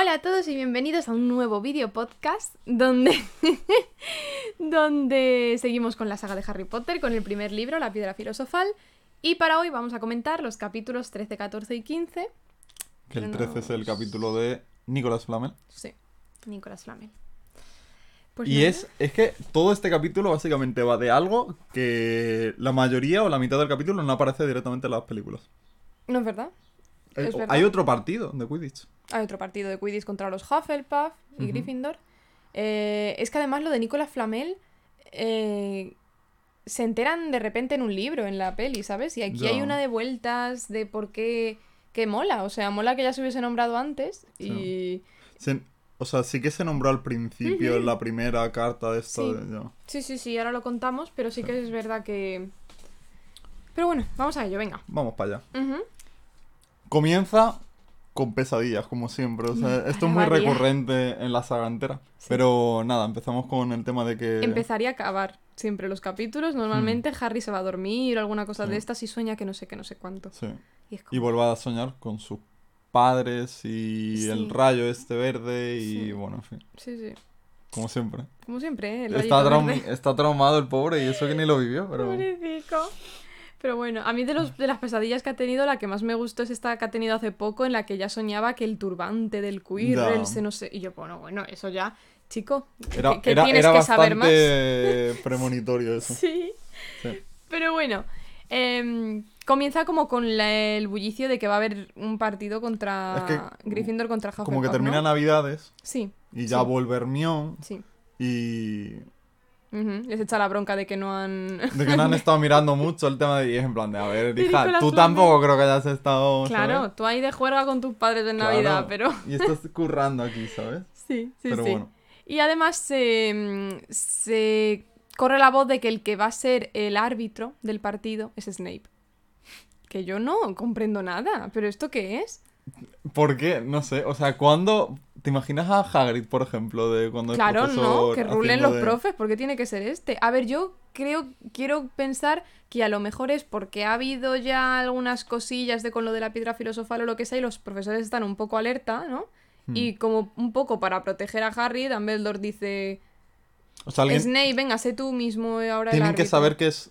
Hola a todos y bienvenidos a un nuevo vídeo podcast donde, donde seguimos con la saga de Harry Potter, con el primer libro, La Piedra Filosofal. Y para hoy vamos a comentar los capítulos 13, 14 y 15. Que el Pero 13 es el capítulo de Nicolás Flamel. Sí, Nicolás Flamel. Pues Y es, es que todo este capítulo básicamente va de algo que la mayoría o la mitad del capítulo no aparece directamente en las películas. No es verdad. Eh, Es. Hay otro partido de Quidditch. Hay otro partido de Quidditch contra los Hufflepuff y. Gryffindor. Eh, es que además lo de Nicolás Flamel eh, se enteran de repente en un libro, en la peli, ¿sabes? Y aquí Ya. hay una de vueltas de por qué... Que mola, o sea, mola que ya se hubiese nombrado antes y... Se- o sea, sí que se nombró al principio en la primera carta de esto. Sí. de-. Sí, sí, sí, ahora lo contamos, pero sí que es verdad que... Pero bueno, vamos a ello, venga. Vamos para allá. Comienza con pesadillas, como siempre. O sea, esto es muy recurrente en la saga entera. Pero nada, empezamos con el tema de que... Empezaría a acabar siempre los capítulos. Normalmente Harry se va a dormir o alguna cosa Mm. Sí. de estas y sueña que no sé qué, no sé cuánto. Sí. Y es Y como... vuelve a soñar con sus padres y Sí. el rayo este verde y Sí. bueno, en fin, Sí, sí. como siempre. Como siempre, ¿eh? El Está, traum- verde. está traumado el pobre y eso que ni lo vivió, pero... Pobrecito. Pero bueno, a mí de, los, de las pesadillas que ha tenido, la que más me gustó es esta que ha tenido hace poco, en la que ya soñaba que el turbante del Quirrell Ya. se no sé... Y yo, bueno, bueno, eso ya, chico, ¿qué, Era, qué era, tienes era que saber más? premonitorio eso. Sí. Sí. Pero bueno, em, comienza como con la- el bullicio de que va a haber un partido contra Es que Gryffindor contra Hufflepuff, Como que termina ¿no? Navidades Sí, y ya Sí. vuelve Hermione sí. y... Ujú, Les echa la bronca de que no han... De que no han estado mirando mucho el tema de... Y es en plan de, a ver, hija, tú tampoco creo que hayas estado... ¿sabes? Claro, tú ahí de juerga con tus padres en Navidad, pero... Y estás currando aquí, ¿sabes? Sí, sí, Pero sí. bueno. Y además se, se corre la voz de que el que va a ser el árbitro del partido es Snape. Que yo no comprendo nada, pero ¿esto qué es? ¿Por qué? No sé. O sea, cuando... ¿Te imaginas a Hagrid, por ejemplo, de cuando es Claro, no, que rulen los de- profes, ¿por qué tiene que ser este? A ver, yo creo, quiero pensar que a lo mejor es porque ha habido ya algunas cosillas de con lo de la piedra filosofal o lo que sea y los profesores están un poco alerta, ¿no? Hmm. Y como un poco para proteger a Harry, Dumbledore dice, O sea, alguien... Snape, venga, sé tú mismo ahora el Tienen que árbitro". saber que es...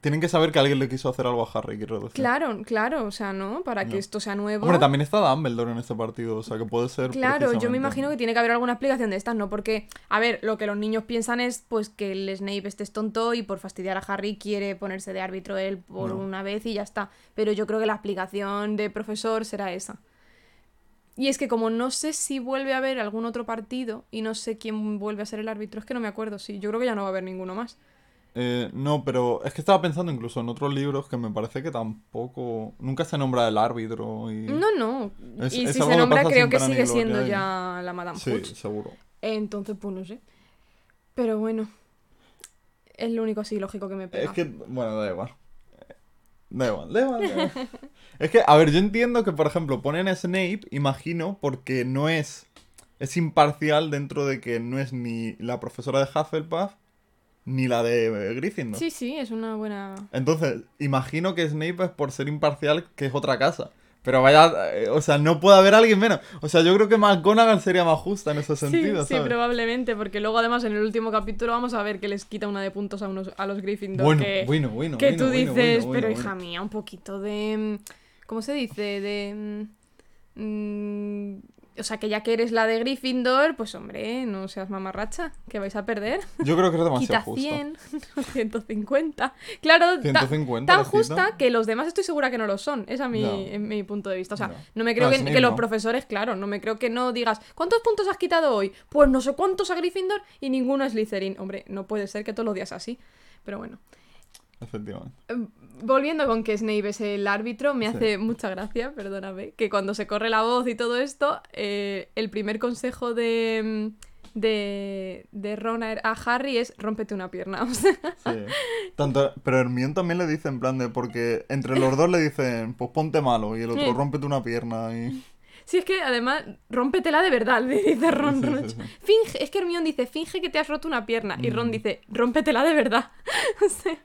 Tienen que saber que alguien le quiso hacer algo a Harry, quiero decir. Claro, claro, o sea, ¿no? Para que esto sea nuevo. Hombre, también está Dumbledore en este partido, o sea, que puede ser Claro, yo me imagino que tiene que haber alguna explicación de estas, ¿no? Porque, a ver, lo que los niños piensan es, pues, que el Snape este es tonto y por fastidiar a Harry quiere ponerse de árbitro él por No. una vez y ya está. Pero yo creo que la explicación de profesor será esa. Y es que como no sé si vuelve a haber algún otro partido y no sé quién vuelve a ser el árbitro, es que no me acuerdo, sí, yo creo que ya no va a haber ninguno más. Eh, no, pero es que estaba pensando incluso en otros libros que me parece que tampoco... Nunca se nombra el árbitro y... No, no. Es- y si se nombra, creo que sigue siendo ya la Madame Sí, seguro. Entonces, pues no sé. Pero bueno. Es lo único así lógico que me pega. Es que, bueno, da igual. Da igual, da igual, da igual. es que, a ver, yo entiendo que, por ejemplo, ponen a Snape, imagino, porque no es... Es imparcial dentro de que no es ni la profesora de Hufflepuff ni la de Gryffindor. Sí, sí, es una buena. Entonces, imagino que Snape es por ser imparcial, que es otra casa. Pero vaya, eh, o sea, no puede haber alguien menos. O sea, yo creo que McGonagall sería más justa en ese sentido, sí, sí, probablemente, porque luego además en el último capítulo vamos a ver que les quita una de puntos a, unos, a los Gryffindor. Bueno, que, bueno, bueno, que bueno, tú bueno, dices, bueno, pero hija mía, un poquito de... mm, ¿Cómo se dice? De... mm, mm, o sea, que ya que eres la de Gryffindor, pues hombre, no seas mamarracha, que vais a perder. Yo creo que es demasiado Quita justo. 100, 150. Claro, ta- 150 tan quita. justa que los demás estoy segura que no lo son. Es mi, No. es mi punto de vista. O sea, No. no, me creo No, que, los profesores, claro, no me creo que no digas ¿cuántos puntos has quitado hoy? Pues no sé cuántos a Gryffindor y ninguno a Slytherin. Hombre, no puede ser que todos los días así. Pero bueno. Efectivamente. Volviendo con que Snape es el árbitro, me Sí. hace mucha gracia, perdóname, que cuando se corre la voz y todo esto, eh, el primer consejo de, de, de Ron a a Harry es rómpete una pierna. O sea, Sí. Tanto, pero Hermione también le dice en plan de porque entre los dos le dicen, pues ponte malo y el otro Sí. rómpete una pierna y Sí, es que además, rómpetela de verdad, le dice Ron. Sí, sí, Ron. sí. Finge, es que Hermione dice, finge que te has roto una pierna. Y Ron Mm. dice, rómpetela de verdad. o sea,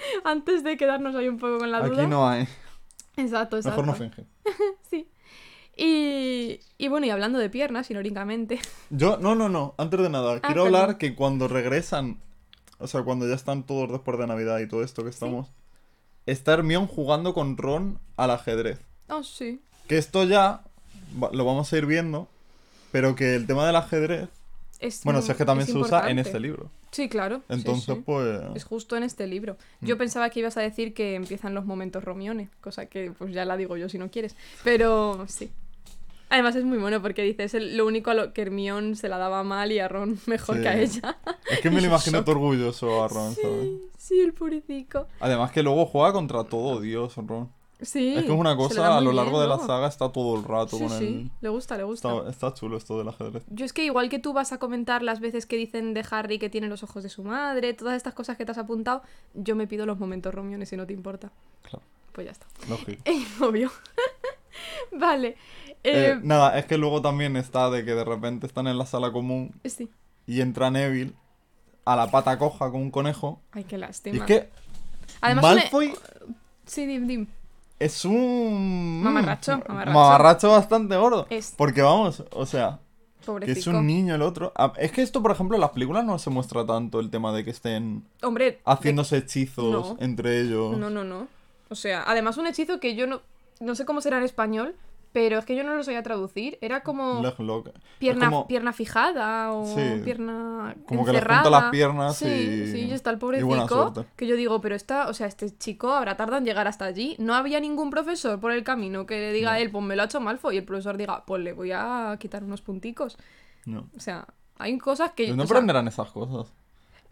antes de quedarnos ahí un poco con la duda. aquí no hay. Exacto, exacto. Mejor no finge. Sí. Y, y bueno, y hablando de piernas, irónicamente. Yo, no, no, no, antes de nada, quiero Ah, perdón. hablar que cuando regresan, o sea, cuando ya están todos después de Navidad y todo esto que estamos, está Hermione jugando con Ron al ajedrez. Oh, sí. Que esto ya lo vamos a ir viendo, pero que el tema del ajedrez, Es, bueno, si es que también se usa en este libro. Sí, claro. sí, Entonces, sí. pues... Es justo en este libro. Mm. Yo pensaba que ibas a decir que empiezan los momentos romiones, cosa que pues ya la digo yo si no quieres. Pero sí. Además es muy bueno porque dices el- lo único a lo que Hermione se la daba mal y a Ron mejor Sí. que a ella. Es que me lo imagino todo orgulloso a Ron, ¿sabes? Sí, el puricico. Además que luego juega contra todo Dios, Ron. Sí. es que es una cosa, a lo bien largo de la saga está todo el rato Sí, con sí. el... Le gusta, le gusta. Está, está chulo esto del ajedrez. Yo es que igual que tú vas a comentar las veces que dicen de Harry que tiene los ojos de su madre, todas estas cosas que te has apuntado, yo me pido los momentos romiones si no te importa. Claro, Pues ya está. lógico. Obvio. vale. Eh, Eh, nada, es que luego también está de que de repente están en la sala común sí. y entra Neville a la pata coja con un conejo. Ay, qué Y lástima. es que Además, una- Malfoy Sí, dim, dim. Es un... Mamarracho, mm, mamarracho. mamarracho bastante gordo. Es. Porque vamos, o sea, que es un niño el otro. Ah, Es que esto, por ejemplo, en las películas no se muestra tanto el tema de que estén Hombre. de- haciéndose hechizos No. entre ellos. No, no, no. O sea, además un hechizo que yo no... No sé cómo será en español, pero es que yo no lo sabía traducir. Era como. Es pierna, como- pierna fijada o Sí. pierna Como que le encerrada. junta las piernas sí, y- Sí, y está el pobrecico. suerte. Que yo digo, pero esta, o sea, este chico habrá tardado en llegar hasta allí. No había ningún profesor por el camino que le diga a él, pues me lo ha hecho Malfoy. Y el profesor diga, pues le voy a quitar unos punticos. No. O sea, hay cosas que... Pues no o sea, aprenderán esas cosas.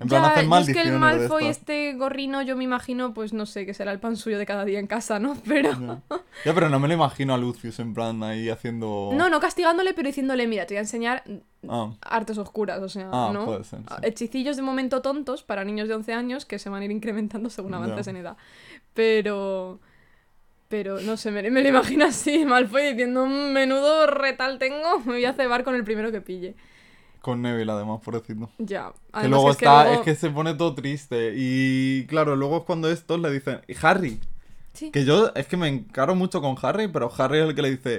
En plan, ya, hacen yo es que el Malfoy, este gorrino, yo me imagino, pues no sé, que será el pan suyo de cada día en casa, ¿no? Pero... Ya. Ya, pero no me lo imagino a Lucius en plan ahí haciendo... No, no castigándole, pero diciéndole, mira, te voy a enseñar Ah, artes oscuras, o sea, Ah, ¿no? puede ser, sí. Hechicillos de momento tontos para niños de 11 años que se van a ir incrementando según avances Ya. en edad. Pero... Pero, no sé, me, me lo imagino así, Malfoy diciendo, "Mm, menudo retal tengo, me voy a cebar con el primero que pille. Con Neville además, pobrecito. Ya. Que Además luego es que está, luego- es que se pone todo triste. Y claro, luego es cuando estos le dicen, "Y Harry, Sí. que yo es que me encaro mucho con Harry, pero Harry es el que le dice,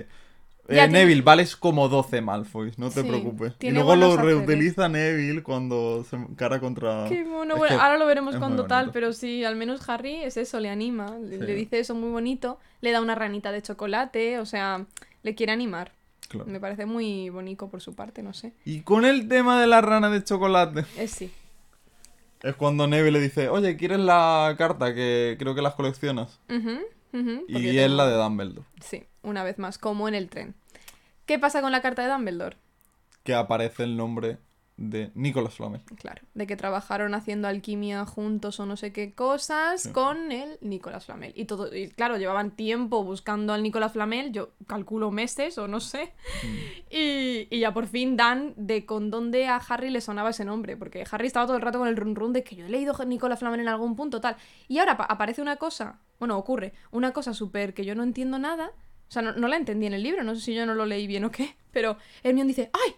eh, Ya, tiene- Neville, vales como 12 Malfoys, no te Sí, preocupes. Y luego lo haceres. reutiliza Neville cuando se encara contra... Qué mono. Bueno, ahora lo veremos cuando tal, pero sí, al menos Harry es eso, le anima, Sí. le dice eso muy bonito, le da una ranita de chocolate, o sea, le quiere animar. Claro. Me parece muy bonito por su parte, no sé. Y con el tema de la rana de chocolate, Es sí. es cuando Neville le dice, oye, ¿quieres la carta que creo que las coleccionas? Y es tengo- la de Dumbledore, Sí, una vez más, como en el tren. ¿Qué pasa con la carta de Dumbledore? que aparece el nombre de Nicolas Flamel. Claro, de que trabajaron haciendo alquimia juntos o no sé qué cosas Sí. con el Nicolás Flamel. Y todo, y claro, llevaban tiempo buscando al Nicolás Flamel, yo calculo meses o no sé. Y, y ya por fin dan de con dónde a Harry le sonaba ese nombre, porque Harry estaba todo el rato con el run run de que yo he leído Nicolás Flamel en algún punto, tal. Y ahora pa- aparece una cosa, bueno, ocurre, una cosa súper que yo no entiendo nada. O sea, no, no la entendí en el libro, no sé si yo no lo leí bien o qué, pero Hermione dice, ¡ay!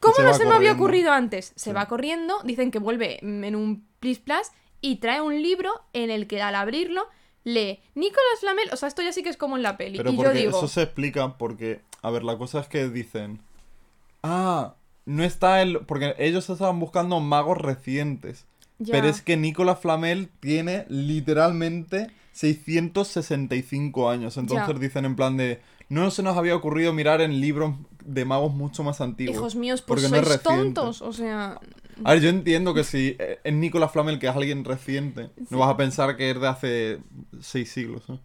¿Cómo se no se me había ocurrido antes? Se Sí. va corriendo, dicen que vuelve en un plis plas y trae un libro en el que al abrirlo lee Nicolás Flamel, o sea, esto ya sí que es como en la peli. Pero y yo digo, eso se explica porque, a ver, la cosa es que dicen, ah, no está el, porque ellos estaban buscando magos recientes, ya, pero es que Nicolas Flamel tiene literalmente 665 años, entonces Ya. dicen en plan de, no se nos había ocurrido mirar en libros de magos mucho más antiguos. hijos míos, pues porque sois tontos, o sea, A ver, yo entiendo que si eh, es Nicolas Flamel, que es alguien reciente, no vas a pensar que es de hace seis siglos. ¿eh?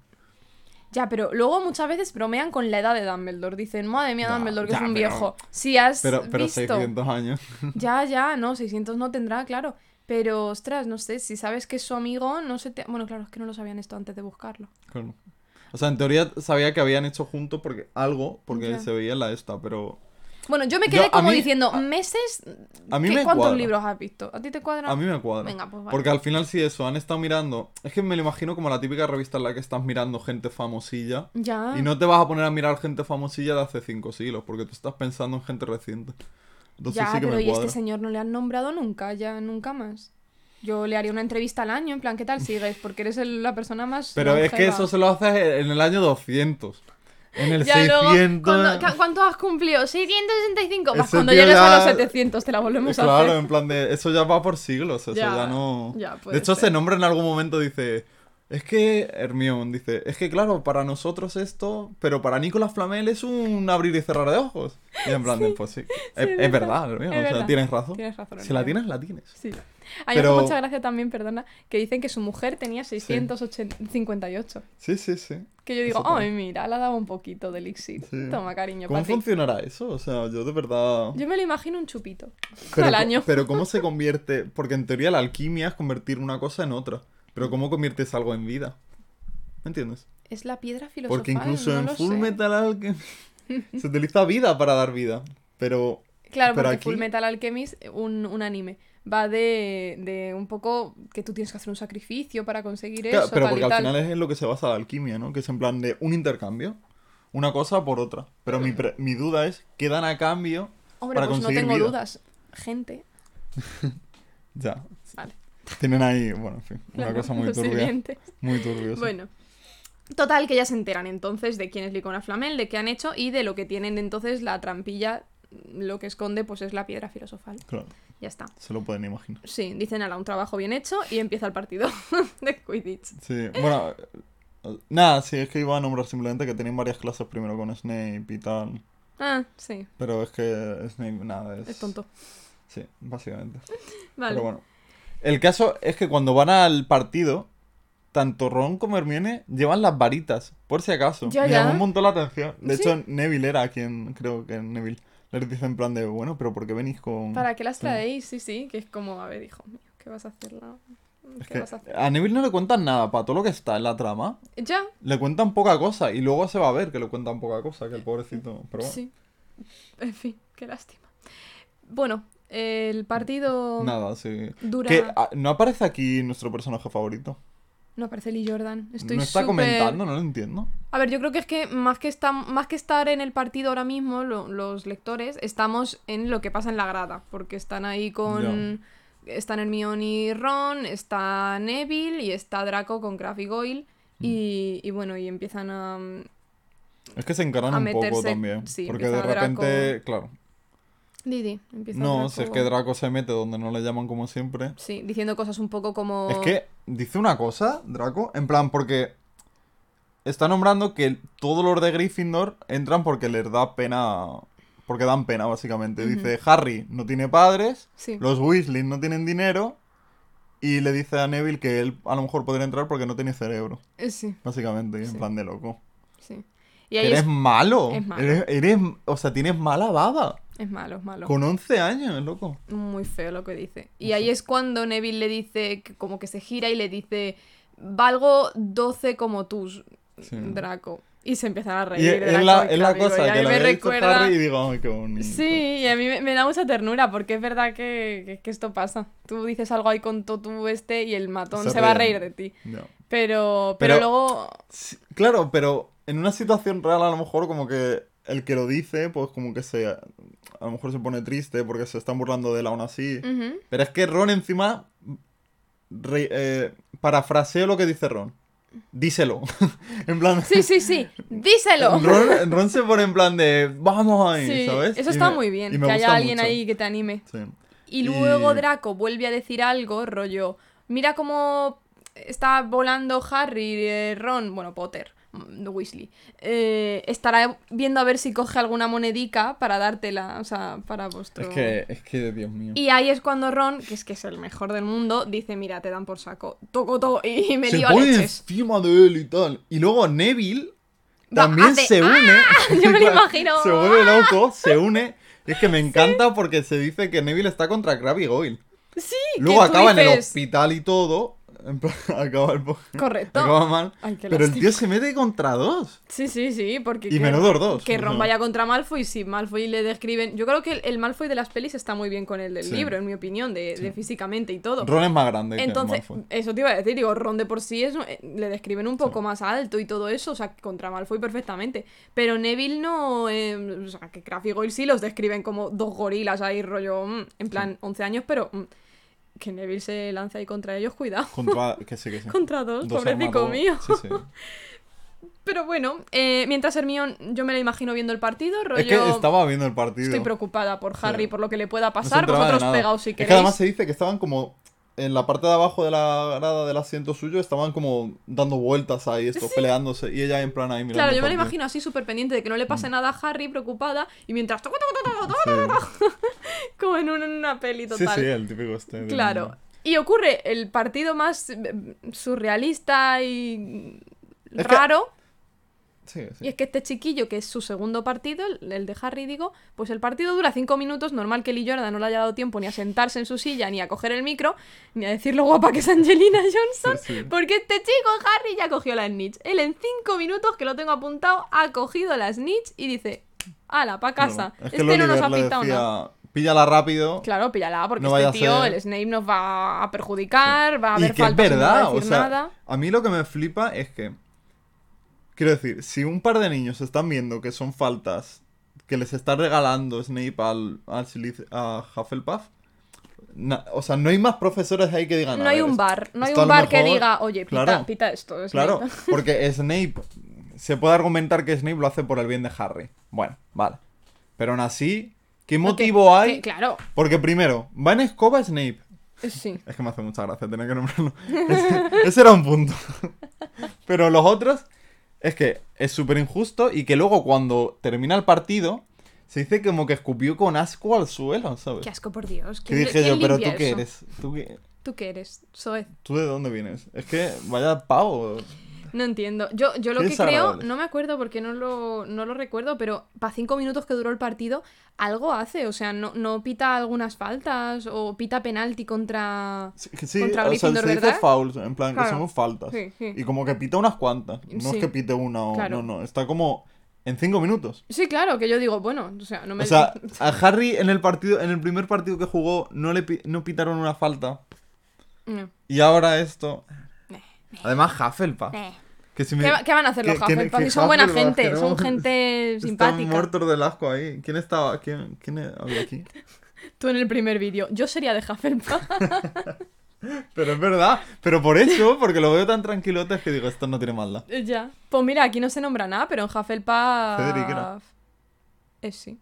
ya, pero luego muchas veces bromean con la edad de Dumbledore, dicen, madre mía, Ya, Dumbledore, que ya, es un pero- viejo. Si has Pero, pero visto... 600 años. Ya, ya, no, 600 no tendrá, claro. Pero, ostras, no sé, si sabes que es su amigo, no sé te... Bueno, claro, es que no lo sabían esto antes de buscarlo. Claro. O sea, en teoría sabía que habían hecho juntos porque algo, porque se veía en la esta, pero Bueno, yo me quedé como mí- diciendo, meses. a mí ¿qué- me ¿Cuántos cuadra. libros has visto? ¿A ti te cuadra? a mí me cuadra. Venga, pues vale. Porque al final sí eso, han estado mirando, es que me lo imagino como la típica revista en la que estás mirando gente famosilla Ya. y no te vas a poner a mirar gente famosilla de hace cinco siglos, porque tú estás pensando en gente reciente. Entonces ya, sí que pero me ¿y este señor no le han nombrado nunca? Ya, nunca más. Yo le haría una entrevista al año, en plan, ¿qué tal sigues? Porque eres el- la persona más. Pero es que eso se lo haces en el año 200. en el Ya luego, 600... cuando- ca- ¿cuánto has cumplido? 665. Vas, Ese cuando llegues a los 700 te la volvemos a Claro, hacer. en plan de. Eso ya va por siglos. Eso ya, Ya, no. ya, de hecho, ser. se nombra en algún momento, dice. Es que. Hermione dice. Es que, claro, para nosotros esto. Pero para Nicolás Flamel es un abrir y cerrar de ojos. Y en plan de. Pues sí. es, es es verdad, es o sea, verdad. tienes razón. Tienes razón, Si la tienes, la tienes. Sí. A mí me Pero- mucha gracia también, perdona, que dicen que su mujer tenía 658. Sí, sí, sí. Que yo digo, ay, mira, le ha dado un poquito de elixir. Sí. Toma, cariño, ¿Cómo para ti. funcionará eso? O sea, yo de verdad. Yo me lo imagino un chupito Pero, al año. pero ¿cómo se convierte? Porque en teoría la alquimia es convertir una cosa en otra. Pero ¿cómo conviertes algo en vida? ¿Me entiendes? Es la piedra filosofal. Porque incluso no en Full sé. Metal Alchemist se utiliza vida para dar vida. Pero Claro, pero porque aquí- Full Metal Alchemist, un, un anime, va de, de un poco que tú tienes que hacer un sacrificio para conseguir Claro, eso, pero tal porque y al final es en lo que se basa la alquimia, ¿no? Que es en plan de un intercambio. Una cosa por otra. Pero mi, pre- mi duda es, ¿qué dan a cambio Hombre, para pues no tengo vida? dudas. Gente, Ya. Tienen ahí, bueno, en fin, una claro, cosa muy turbia. Muy turbia. sí. Bueno. Total, que ya se enteran entonces de quién es Licona Flamel, de qué han hecho y de lo que tienen entonces la trampilla, lo que esconde pues es la piedra filosofal. Claro, Ya está. se lo pueden imaginar. Sí, dicen ala, un trabajo bien hecho y empieza el partido de Quidditch. Sí, bueno, eh, nada, sí, es que iba a nombrar simplemente que tenían varias clases primero con Snape y tal. Ah, sí, Pero es que Snape, nada, es... es tonto. Sí, básicamente. Vale. Pero bueno. El caso es que cuando van al partido, tanto Ron como Hermione llevan las varitas, por si acaso. Ya, Me ya. llamó un montón la atención. De Sí. hecho, Neville era quien, creo que Neville, les dice en plan de, bueno, pero ¿por qué venís con...? ¿Para qué las traéis? Sí, sí, que es como, a ver, hijo mío, ¿qué vas a hacer? la- Es ¿Qué que vas a hacer? a Neville no le cuentan nada, para todo lo que está en la trama. Ya, Le cuentan poca cosa y luego se va a ver que le cuentan poca cosa, que el pobrecito... Pero bueno, sí. En fin, qué lástima. Bueno, el partido nada, sí. dura... Que ah, no aparece aquí nuestro personaje favorito. No aparece Lee Jordan. Estoy no está comentando, no lo entiendo. A ver, yo creo que es que más que, está, más que estar en el partido ahora mismo, lo- los lectores, estamos en lo que pasa en la grada. Porque están ahí con. Están Hermione y Ron, está Neville y está Draco con Crabbe y Goyle. Mm. Y, y bueno, y empiezan a. Es que se encaran un poco también. sí, porque de repente, claro. Didi, empieza No, si es que Draco se mete donde no le llaman como siempre. Sí, diciendo cosas un poco como. Es que dice una cosa, Draco, en plan, porque está nombrando que todos los de Gryffindor entran porque les da pena. Porque dan pena, básicamente. Dice, Harry no tiene padres, Sí. los Weasley no tienen dinero, y le dice a Neville que él a lo mejor podría entrar porque no tiene cerebro, Eh, Sí, básicamente, y en Sí. plan de loco. sí. Y ahí Eres es, malo. es malo. Eres, eres- o sea, tienes mala baba. Es malo, es malo. Con 11 años, loco. Muy feo lo que dice. Y ahí es cuando Neville le dice, que como que se gira y le dice, valgo 12 como tú, Sí. Draco. Y se empiezan a Y reír. es la, y es la y cosa a que mí la me había dicho recuerda... Harry y digo, ay, qué bonito. Sí, y a mí me, me da mucha ternura porque es verdad que, que- que esto pasa. Tú dices algo ahí con todo tu este y el matón Se se, va a reír de ti. Pero, pero, Pero- luego... Sí, claro, pero en una situación real a lo mejor como que el que lo dice, pues como que se... A lo mejor se pone triste porque se están burlando de él aún así. Pero es que Ron encima... re- eh, parafraseo lo que dice Ron. Díselo. en plan... Sí, sí, sí. Díselo. Ron, Ron se pone en plan de... Vamos ahí, Sí, ¿sabes? eso está me- muy bien. Que haya alguien mucho. ahí que te anime. Sí. Y luego Y- Draco vuelve a decir algo, rollo, mira cómo está volando Harry, eh, Ron, bueno, Potter, Weasley. eh, estará viendo a ver si coge alguna monedica para dártela, o sea, para vuestro... Es que, es que, Dios mío. Y ahí es cuando Ron, que es que es el mejor del mundo, dice, mira, te dan por saco, toco todo y me se lío a pone leches. encima de él y tal. Y luego Neville Va, también hace, se une. Yo me lo imagino. Se vuelve loco, se une. Y es que me encanta porque se dice que Neville está contra Crabbe y Goyle. Sí, Luego acaba en el hospital y todo. En plan, acaba el Correcto. Acaba mal. Ay, pero el tío se mete contra dos. Sí, sí, sí, porque... Y menudos dos. Que Ron vaya contra Malfoy, sí, Malfoy le describen... Yo creo que el, el Malfoy de las pelis está muy bien con el del Sí. libro, en mi opinión, de, de físicamente y todo. Ron es más grande Entonces, que eso te iba a decir, digo, Ron de por sí es, eh, le describen un poco más alto y todo eso, o sea, contra Malfoy perfectamente. Pero Neville no, eh, o sea, que Crabbe y Goyle sí los describen como dos gorilas ahí, rollo, mm, en plan, 11 años, pero mm, que Neville se lance ahí contra ellos, cuidado. Contra... Que sí, que sí. Contra dos, Dos mío. Sí, sí. Pero bueno, eh, mientras Hermione, yo me la imagino viendo el partido, rollo... Es que estaba viendo el partido. Estoy preocupada por Harry, Sí. por lo que le pueda No pasar. de Vosotros pegaos si Es queréis. que además se dice que estaban como en la parte de abajo de la grada del asiento suyo, estaban como dando vueltas ahí, esto, peleándose, y ella en plan ahí mirando. Claro, yo me la imagino así súper pendiente de que no le Mm. pase nada a Harry, preocupada, y mientras... Sí. Como en una, peli sí, total. sí, el típico este. Claro. Y ocurre el partido más eh, surrealista y Es raro. Sí, sí. Y es que este chiquillo, que es su segundo partido, el de Harry, digo, pues el partido dura cinco minutos. Normal que Lee Jordan no le haya dado tiempo ni a sentarse en su silla, ni a coger el micro, ni a decir lo guapa que es Angelina Johnson. Sí. Porque este chico, Harry, ya cogió la snitch. Él en cinco minutos, que lo tengo apuntado, ha cogido la snitch y dice: ¡Hala, pa' casa! Claro. Es que este no nos ha pintado decía, nada. Píllala rápido. Claro, píllala, porque No este tío, ser- el Snape, nos va a perjudicar, va a y haber que es no va verdad, o sea, nada. a mí lo que me flipa es que. Quiero decir, si un par de niños están viendo que son faltas que les está regalando Snape al, al a Hufflepuff, na- o sea, no hay más profesores ahí que digan. No "A hay un bar, no hay un bar que mejor-". diga, oye, pita, Claro. pita esto. Snape. Claro, porque Snape. Se puede argumentar que Snape lo hace por el bien de Harry. Bueno, vale. Pero aún así, ¿qué motivo hay? que- claro, Porque primero, va en escoba Snape. sí. Es que me hace mucha gracia tener que nombrarlo. Ese, ese era un punto. Pero los otros, es que es súper injusto y que luego cuando termina el partido, se dice como que escupió con asco al suelo, ¿sabes? Qué asco, por Dios. Que ¿quién- dije yo, pero tú qué eres? ¿Tú, qué- ¿Tú qué eres? Soy. ¿Tú de dónde vienes? Es que vaya pavo. No entiendo. Yo, yo lo que creo, no me acuerdo porque no lo, no lo recuerdo, pero para cinco minutos que duró el partido, algo hace. O sea, no, no pita algunas faltas o pita penalti contra. Sí, que sí, Contra o sea, se dice fouls, en plan que Claro. son faltas. Sí, sí. Y como que pita unas cuantas. No es que pite una o. Claro. No, no. Está como en cinco minutos. Sí, claro, que yo digo, bueno, o sea, no me. O sea, a Harry en el partido, en el primer partido que jugó, no le no pitaron una falta. No. Y ahora esto. Además, Hufflepuff. Que si me- ¿Qué, va- qué van a hacer los que- que- Hufflepuff? que Si son buena gente, que son gente Están simpática. muertos del asco ahí. ¿Quién estaba? ¿Quién, quién había aquí? Tú en el primer vídeo. Yo sería de Hufflepuff. Pero es verdad. Pero por eso, porque lo veo tan tranquilote, es que digo, esto no tiene maldad. ya. Pues mira, aquí no se nombra nada, pero en Hufflepuff. Cedric era. Eh, sí.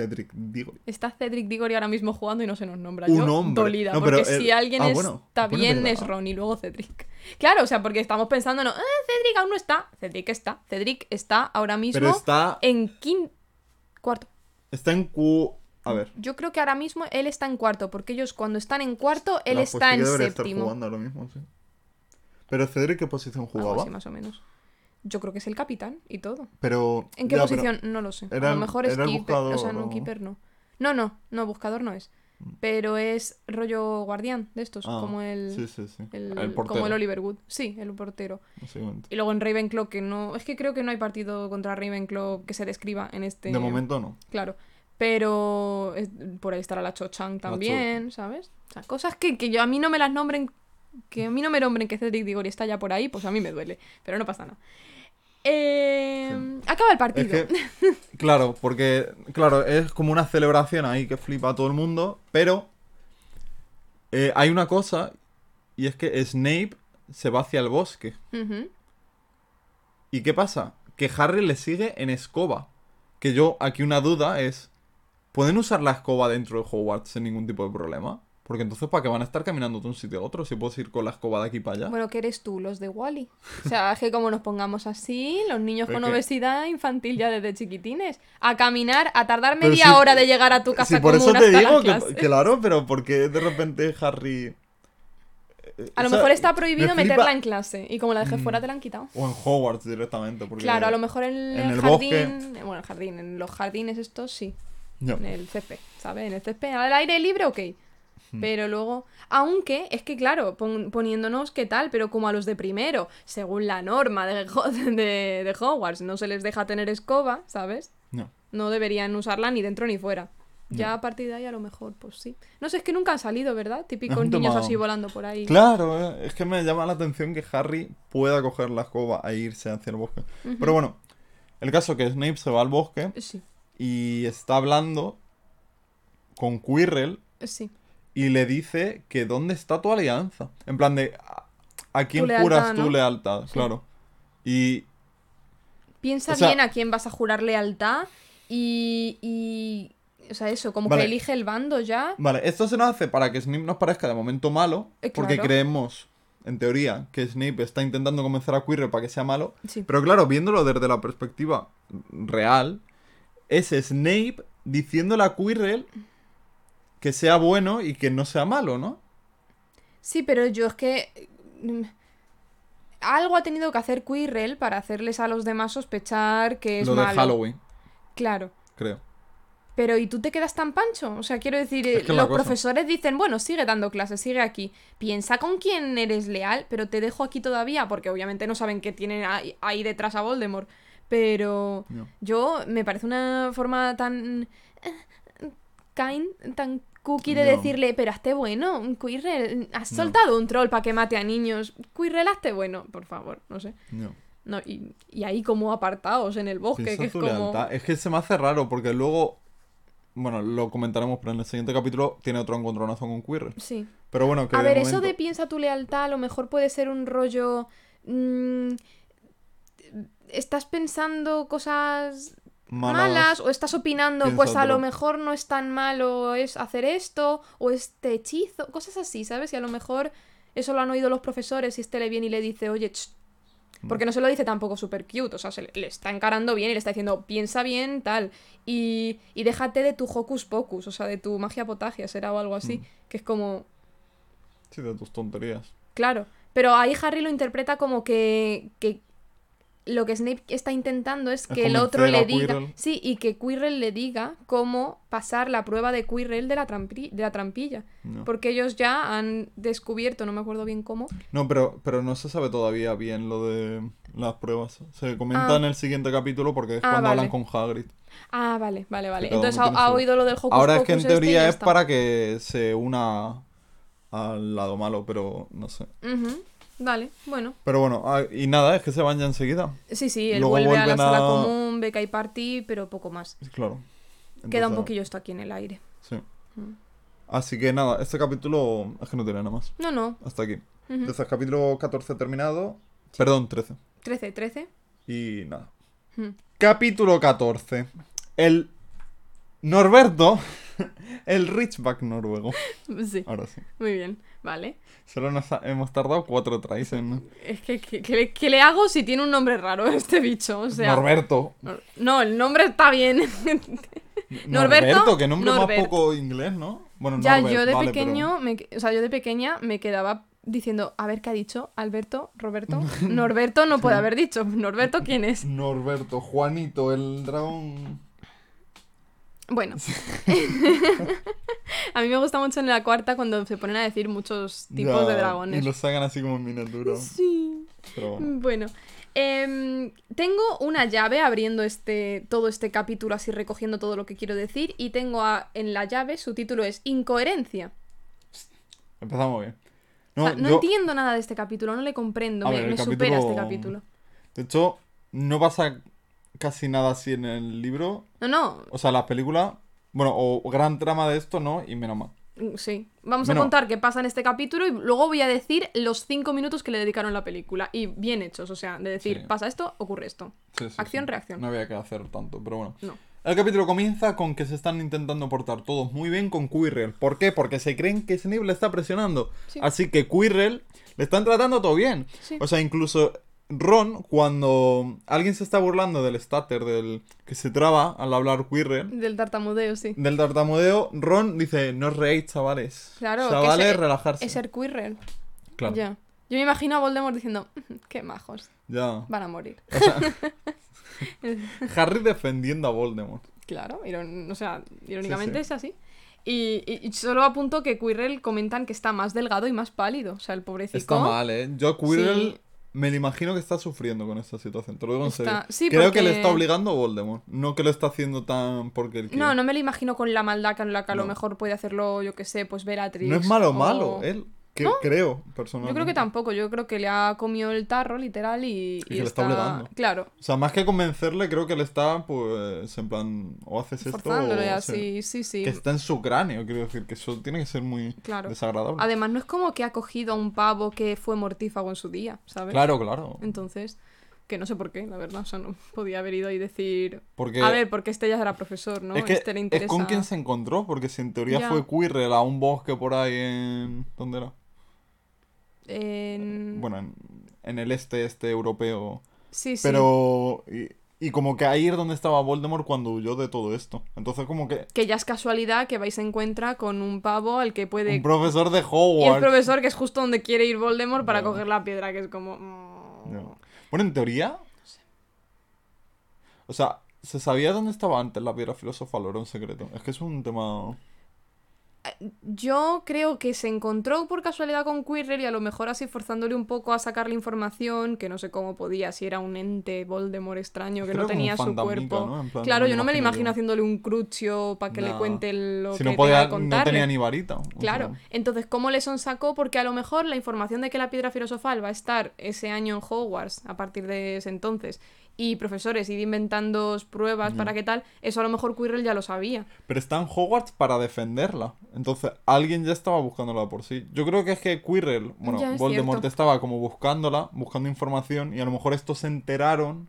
Cedric, digo. Está Cedric Diggory ahora mismo jugando y no se nos nombra. Un Yo hombre. dolida, No, porque el- si alguien ah, está bueno, bien verdad. es Ron y luego Cedric. Claro, o sea, porque estamos pensando, no, "Ah, Cedric aún no está. Cedric está. Cedric está ahora mismo Pero está, en quinto. Cuarto. está en Q. A ver. Yo creo que ahora mismo él está en cuarto, porque ellos cuando están en cuarto, él la- pues está en debería estar séptimo. jugando ahora mismo, sí. Pero Cedric, ¿qué posición Algo jugaba? así, más o menos. Yo creo que es el capitán y todo. Pero. ¿En qué ya, posición? No lo sé. era a lo mejor es keeper. o sea, no, ¿o? keeper no. No, no, no, buscador no es. Pero es rollo guardián de estos, Ah, como el, Sí, sí, sí. el- el portero. como el Oliver Wood. Sí, el portero. Y luego en Ravenclaw que no, es que creo que no hay partido contra Ravenclaw que se describa en este. De momento no. Claro. Pero es- por ahí estará la Cho Chang también, ¿sabes? O sea, cosas que, que yo a mí no me las nombren, que a mí no me nombren que Cedric Diggory está ya por ahí, pues a mí me duele. Pero no pasa nada. Eh, Acaba el Es partido. que, claro, porque, claro, es como una celebración ahí que flipa a todo el mundo, pero eh, hay una cosa, y es que Snape se va hacia el bosque. ¿Y qué pasa? Que Harry le sigue en escoba. Que yo, aquí una duda es, ¿pueden usar la escoba dentro de Hogwarts sin ningún tipo de problema? Porque entonces, ¿para qué van a estar caminando de un sitio a otro si puedes ir con la escoba de aquí para allá? Bueno, ¿qué eres tú? Los de Wally. O sea, es que como nos pongamos así, los niños con que- obesidad infantil ya desde chiquitines. A caminar, a tardar media hora de llegar a tu casa Sí, por como eso te digo que, claro, pero ¿por qué de repente Harry... eh, A lo o sea, mejor está prohibido meterla en clase. Y como la dejé Mm. fuera, te la han quitado. O en Hogwarts directamente, porque... Claro, a lo mejor en, en el jardín. Bueno, el jardín, en los jardines estos sí. No. En el césped, ¿sabes? En el césped, al aire libre, ok. Pero luego, aunque es que claro, pon- poniéndonos qué tal, pero como a los de primero, según la norma de, de, de Hogwarts, no se les deja tener escoba, ¿sabes? No. No deberían usarla ni dentro ni fuera. Ya a partir de ahí a lo mejor, pues sí. No sé, es que nunca han salido, ¿verdad? Típicos niños así volando por ahí. Claro, eh, es que me llama la atención que Harry pueda coger la escoba e irse hacia el bosque. Pero bueno, el caso que Snape se va al bosque Sí, y está hablando con Quirrell sí. Y le dice que dónde está tu alianza. En plan de, ¿a, quién lealtad, juras tu ¿no? lealtad? Claro. Y piensa O sea- bien a quién vas a jurar lealtad y, y o sea, eso, como Vale. que elige el bando ya. Vale, esto se nos hace para que Snape nos parezca de momento malo, Eh, porque claro. creemos, en teoría, que Snape está intentando convencer a Quirrell para que sea malo. Sí. Pero claro, viéndolo desde la perspectiva real, es Snape diciéndole a Quirrell que sea bueno y que no sea malo, ¿no? Sí, pero yo es que mm, algo ha tenido que hacer Quirrell para hacerles a los demás sospechar que es Lo de malo. Halloween, Claro. creo. Pero ¿y tú te quedas tan pancho? O sea, quiero decir, Es que la los profesores dicen, bueno, sigue dando clases, sigue aquí. Piensa con quién eres leal, pero te dejo aquí todavía, porque obviamente no saben que tienen ahí, detrás a Voldemort. Pero No. yo me parece una forma tan eh, kind, tan cookie de No. decirle, pero hazte bueno, Quirrell, has No. soltado un troll para que mate a niños. Quirrell, hazte bueno, por favor, no sé. No. No, y, y ahí como apartados en el bosque, que es como... Es que se me hace raro porque luego. Bueno, lo comentaremos, pero en el siguiente capítulo tiene otro encontronazo con Quirrell. Sí. Pero bueno, que A ver, eso de piensa tu lealtad a lo mejor puede ser un rollo... mm, estás pensando cosas Malas. malas o estás opinando, pues a lo mejor no es tan malo es hacer esto o este hechizo, cosas así, ¿sabes? Y a lo mejor eso lo han oído los profesores y este le viene y le dice, oye, ch", porque no se lo dice tampoco súper cute, o sea, se le, le está encarando bien y le está diciendo, piensa bien, tal, y, y déjate de tu hocus pocus, o sea, de tu magia potagia, será o algo así, Mm. que es como, Sí, de tus tonterías. Claro, pero ahí Harry lo interpreta como que, que lo que Snape está intentando es que el otro le diga, Quirrell. sí, y que Quirrell le diga cómo pasar la prueba de Quirrell de la, trampi- de la trampilla, No. porque ellos ya han descubierto, no me acuerdo bien cómo. No, pero, pero no se sabe todavía bien lo de las pruebas. Se comenta Ah. en el siguiente capítulo porque es Ah, cuando hablan con Hagrid. Ah, vale, vale, vale. Entonces ha, oído lo del Hocus Ahora es que en este teoría es está. para que se una al lado malo, pero no sé. Ujú, Vale, bueno. Pero bueno, ah, y nada, es que se van ya enseguida. Sí, sí, él Luego vuelve a la sala a- común, que hay party, pero poco más. Claro. Queda un poquillo esto aquí en el aire. Sí. Mm. Así que nada, este capítulo es que no tiene nada más. No, no. Hasta aquí. Ujú. Entonces, capítulo 14 terminado. Perdón, 13. 13, 13. Y nada. Mm. Capítulo 14. El Norberto. El Richback noruego. Sí, Ahora sí. muy bien. Vale. Solo nos ha- hemos tardado cuatro tries en. Es que, ¿qué, qué le- hago si tiene un nombre raro este bicho? O sea, Norberto. Nor- No, el nombre está bien. Norberto, que nombre Norbert. más poco inglés, ¿no? Bueno, ya, Norbert, yo de vale, pequeño, me que- o sea, yo de pequeña me quedaba diciendo, a ver qué ha dicho, Alberto, Roberto. Norberto no puede haber dicho. Norberto, ¿quién es? pero- Norberto, Juanito, el dragón. Bueno. a mí me gusta mucho en la cuarta cuando se ponen a decir muchos tipos Ya, de Y dragones. los sacan así como en miniatura. Sí. Pero bueno. Bueno, em, tengo una llave abriendo este todo este capítulo así recogiendo todo lo que quiero decir y tengo a- en la llave su título es Incoherencia. Empezamos bien. O No, sea, no yo- entiendo nada de este capítulo, no le comprendo, A me, ver, supera este capítulo. De hecho, no pasa casi nada así en el libro. No, no, O sea, la película. Bueno, o gran trama de esto, ¿no? Y menos mal. mm, sí. Vamos a contar qué pasa en este capítulo y luego voy a decir los cinco minutos que le dedicaron la película. Y bien hechos, o sea, de decir, Sí. pasa esto, ocurre esto. Sí, sí, Acción, reacción. No había que hacer tanto, pero bueno. No. El capítulo comienza con que se están intentando portar todos muy bien con Quirrell. ¿Por qué? Porque se creen que Snape le está presionando. Sí. Así que Quirrell le están tratando todo bien. Sí. O sea, incluso Ron, cuando alguien se está burlando del stutter, del que se traba al hablar Quirrell, Del tartamudeo, sí. del tartamudeo, Ron dice, no os reáis, chavales. Claro, que Chavales, ese- relajarse. Es ser Quirrell. Claro. Ya. Ya. Yo me imagino a Voldemort diciendo, qué majos, van a morir. O sea, Harry defendiendo a Voldemort. Claro, o sea, irónicamente sí. es así. Y, y- solo apunto que Quirrell comentan que está más delgado y más pálido. O sea, el pobrecito. Está mal, ¿eh? Yo Quirrell Sí. Me lo imagino que está sufriendo con esta situación. Te lo digo en Está- serio. sí, Creo que le está obligando a Voldemort. No que lo está haciendo tan porque él quiere. No, no me lo imagino con la maldad con la que a lo No. mejor puede hacerlo, yo que sé, pues Bellatrix. No es malo, malo. Él, que creo, personalmente. Yo creo que tampoco, yo creo que le ha comido el tarro, literal, y, que le está obligando. Claro, O sea, más que convencerle, creo que le está, pues, en plan, o haces esto o... así, sí, sí. Que está en su cráneo, quiero decir, que eso tiene que ser muy Claro. desagradable. Además, no es como que ha cogido a un pavo que fue mortífago en su día, ¿sabes? Claro, claro. Entonces, Que no sé por qué, la verdad. O sea, no podía haber ido y decir. Porque A ver, porque este ya era profesor, ¿no? es que este le es interesa. con quien se encontró, porque si en teoría Ya. fue Quirrell a un bosque por ahí en... ¿Dónde era? En- Bueno, en, en el este, este europeo. Sí, sí. Pero... Y, y como que ahí es donde estaba Voldemort cuando huyó de todo esto. Entonces como que... Que ya es casualidad que vais a encuentra con un pavo al que puede. Un profesor de Y el Hogwarts. profesor, que es justo donde quiere ir Voldemort para coger la piedra, que es como. mm. Bueno, en teoría... O sea, ¿se sabía dónde estaba antes la piedra filosofal o era un secreto? Es que es un tema... Yo creo que se encontró por casualidad con Quirrell y a lo mejor así forzándole un poco a sacar la información, que no sé cómo podía, si era un ente Voldemort extraño que Creo no tenía su cuerpo. ¿no? En plan, Claro, yo no me lo imagino yo. haciéndole un crucio para que le cuente lo Si que no podía, no tenía ni varita. Claro, sea, entonces, ¿cómo le sacó? Porque a lo mejor la información de que la piedra filosofal va a estar ese año en Hogwarts, a partir de ese entonces, y profesores ir inventando pruebas para qué tal, eso a lo mejor Quirrell ya lo sabía. Pero está en Hogwarts para defenderla. Entonces, alguien ya estaba buscándola por sí. Yo creo que es que Quirrell, bueno, es Voldemort cierto. estaba como buscándola, buscando información, y a lo mejor estos se enteraron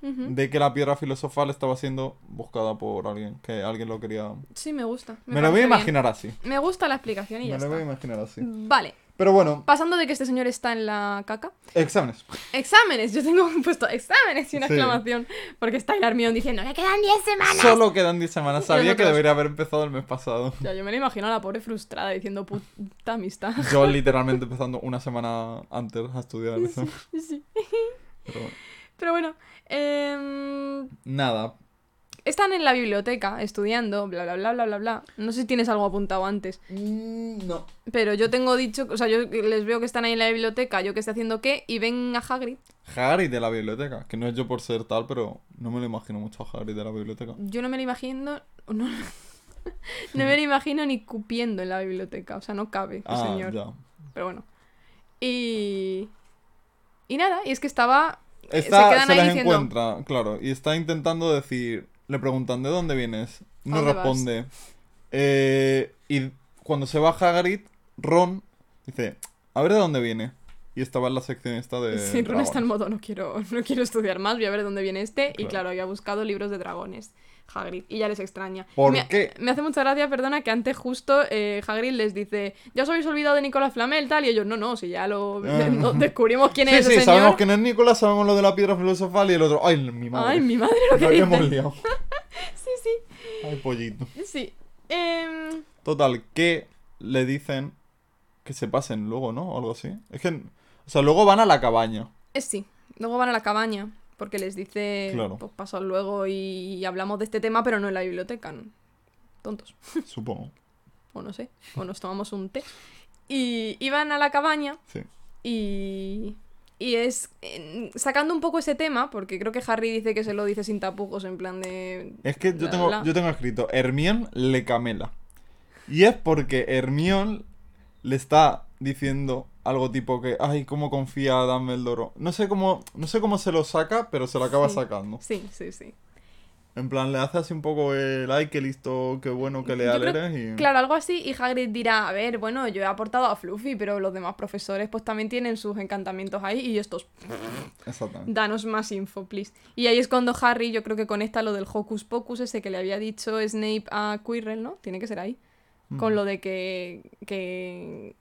de que la piedra filosofal estaba siendo buscada por alguien, que alguien lo quería... Sí, me gusta. Me, lo voy a bien. imaginar así. Me gusta la explicación y ya Me lo voy a está. imaginar así. Vale, Pero bueno, pasando de que este señor está en la caca. exámenes. Exámenes, yo tengo puesto exámenes y una Sí. exclamación. Porque está el Armión diciendo, me quedan 10 semanas. Solo quedan 10 semanas. Sabía que debería haber empezado el mes pasado. Ya, yo me lo imagino a la pobre frustrada diciendo, puta amistad. Yo literalmente empezando una semana antes a estudiar eso. sí. Pero bueno. Pero bueno, em, Nada. Están en la biblioteca estudiando, bla, bla, bla, bla, bla, bla. No sé si tienes algo apuntado antes. Mm, No. Pero yo tengo dicho, o sea, yo les veo que están ahí en la biblioteca, yo que estoy haciendo qué, y ven a Hagrid. Harry de la biblioteca. Que no es yo por ser tal, pero no me lo imagino mucho a Harry de la biblioteca. Yo no me lo imagino, no, no me lo imagino ni cupiendo en la biblioteca, o sea, no cabe el Ah, señor. ya. Pero bueno. Y... Y nada, y es que estaba... Está, quedan se, ahí las diciendo- encuentra, claro. Y está intentando decir. Le preguntan, ¿de dónde vienes? No responde. Eh, y cuando se va Hagrid, Ron dice, a ver de dónde viene. Y estaba en la sección esta de. Sí, Ron está en modo, no quiero, no quiero estudiar más, voy a ver de dónde viene este. Y claro, había buscado libros de dragones, Hagrid, y ya les extraña. ¿Por me, qué? Me hace mucha gracia, perdona, que antes justo eh, Hagrid les dice, ya os habéis olvidado de Nicolás Flamel, tal, y ellos, no, no, si ya lo Ah. no, descubrimos quién Sí, es sí, ese sabemos que no es Nicolás, sabemos lo de la piedra filosofal y el otro. ¡Ay, mi madre! Ay, mi madre lo que habíamos liado. Sí, sí, Ay, pollito. sí. Em, Total, que le dicen que se pasen luego, ¿no? O algo así. Es que. O sea, luego van a la cabaña. eh, sí, luego van a la cabaña, porque les dice, Claro. pues pasó luego y hablamos de este tema, pero no en la biblioteca. ¿no? Tontos. Supongo. o no sé, o nos tomamos un té. Y iban a la cabaña Sí. y, y es eh, sacando un poco ese tema, porque creo que Harry dice que se lo dice sin tapujos, en plan de... Es que yo tengo, yo tengo escrito, Hermión le camela. Y es porque Hermión le está diciendo algo tipo que, ay, cómo confía Dumbledore. No sé cómo, no sé cómo se lo saca, pero se lo acaba Sí. sacando. Sí, sí, sí. En plan, le hace así un poco el, ay, qué listo, qué bueno, leal creo- eres. Y... Claro, algo así, y Hagrid dirá, a ver, bueno, yo he aportado a Fluffy, pero los demás profesores pues también tienen sus encantamientos ahí, y estos, Exactamente. danos más info, please. Y ahí es cuando Harry, yo creo que conecta lo del Hocus Pocus, ese que le había dicho Snape a Quirrell, ¿no? Tiene que ser ahí. con lo de que, que,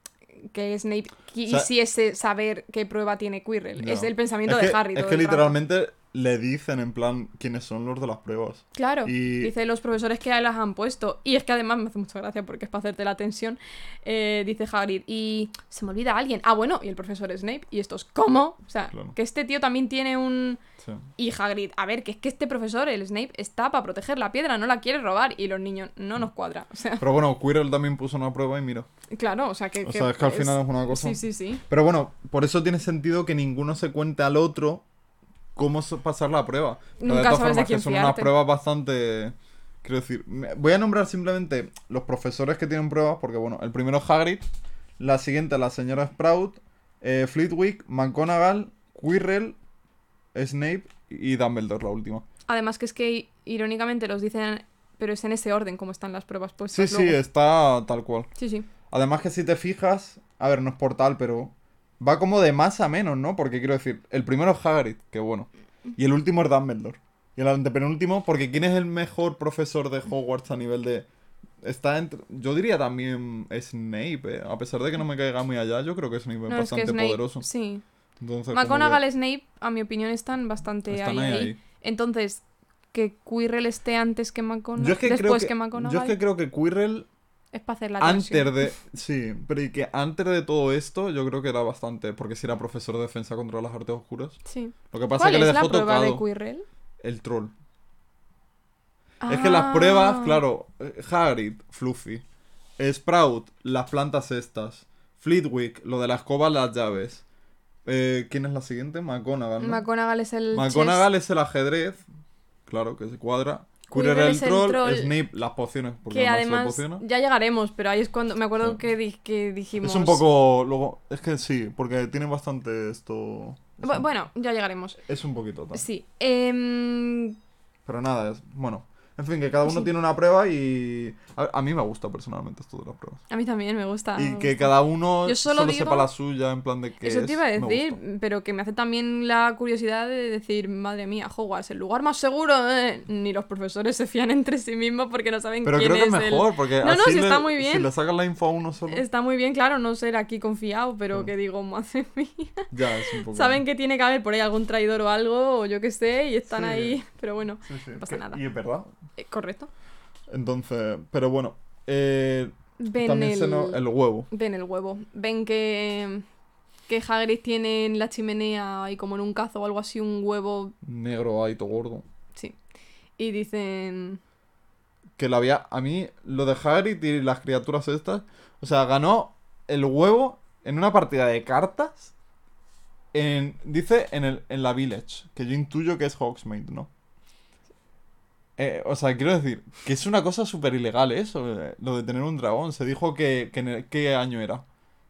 que Snape sea, quisiese saber qué prueba tiene Quirrell. Es el pensamiento es de que, Harry. Es todo que el rato. Le dicen en plan quiénes son los de las pruebas. Claro, y- dice los profesores que las han puesto. Y es que además me hace mucha gracia porque es para hacerte la tensión. eh, dice Hagrid, y se me olvida alguien. Ah, bueno, y el profesor Snape. Y estos, ¿cómo? O sea, Claro. que este tío también tiene un... Sí. Y Hagrid, a ver, que es que este profesor, el Snape, está para proteger la piedra, no la quiere robar. Y los niños, no nos cuadra. O sea, Pero bueno, Quirrell también puso una prueba y mira. claro, o sea que... O sea, es que al final es una cosa. Sí, sí, sí. Pero bueno, por eso tiene sentido que ninguno se cuente al otro cómo pasar la prueba. Pero Nunca de todas sabes de formas, que son unas pruebas bastante. Quiero decir, voy a nombrar simplemente los profesores que tienen pruebas, porque bueno, el primero es Hagrid, la siguiente la señora Sprout, eh, Flitwick, McGonagall, Quirrell, Snape y Dumbledore, la última. Además que es que irónicamente los dicen, pero es en ese orden como están las pruebas Sí, puestas sí, luego. está tal cual. Sí, sí. Además que si te fijas, a ver, no es por tal, pero va como de más a menos, ¿no? Porque quiero decir, el primero es Hagrid, que bueno. Y el último es Dumbledore. Y el antepenúltimo, porque ¿quién es el mejor profesor de Hogwarts a nivel de... Está entre... Yo diría también Snape, eh. a pesar de que no me caiga muy allá, yo creo que Snape es No, es que bastante Snape, poderoso. Sí. Entonces, McGonagall y Snape, a mi opinión, están bastante están ahí, ahí, ahí. Entonces, que Quirrell esté antes que McGonagall, Yo es que creo después que, que, yo es que creo que Quirrell es para hacer la antes de sí, pero y que antes de todo esto yo creo que era bastante porque si era profesor de defensa contra las artes oscuras. Sí. Lo que pasa ¿Cuál es que le es la dejó prueba tocado de Quirrell? el troll. Es que las pruebas, Ah. claro, eh, Hagrid, Fluffy, Sprout, las plantas estas, Fleetwick, lo de la escoba, las llaves. Eh, ¿Quién es la siguiente? McGonagall. ¿no? McGonagall es el McGonagall es el ajedrez, claro, que se cuadra. Quirrell el troll, troll, Snape las pociones, porque que además ya llegaremos, pero ahí es cuando me acuerdo Sí. que, di- que dijimos Es un poco. Luego, es que sí, porque tiene bastante esto. Bu- Bueno, ya llegaremos. Es un poquito tal. Sí. Em, Pero nada, es. Bueno. En fin, que cada uno Sí. tiene una prueba y. A, a mí me gusta personalmente esto de las pruebas. a mí también me gusta. y que cada uno Yo solo solo digo- sepa la suya, en plan de que. Eso te iba a es, decir, pero que me hace también la curiosidad de decir, madre mía, Hogwarts, el lugar más seguro, eh. ni los profesores se fían entre sí mismos porque no saben Pero quién creo que es es el- mejor, porque. No, no, así sí le- está muy bien. Si le sacas la info a uno solo. Está muy bien, claro, no ser aquí confiado, pero que digo, madre mía. Ya, es un poco. Saben que tiene que haber por ahí algún traidor o algo, o yo qué sé, y están Sí. ahí. Pero bueno, no pasa que- nada. Y es verdad. Eh, correcto. Entonces. Pero bueno. Eh, Ven también el... se nos- el huevo. Ven el huevo. Ven que. Que Hagrid tiene en la chimenea y como en un cazo o algo así un huevo. Negro, ahí, todo gordo. Sí. Y dicen. que la había. A mí, lo de Hagrid y las criaturas estas. O sea, ganó el huevo en una partida de cartas. En, dice en, el, en la Village. Que yo intuyo que es Hogsmeade, ¿no? Eh, o sea, quiero decir que es una cosa súper ilegal eso, eh, lo de tener un dragón. Se dijo que, que en el- ¿qué año era?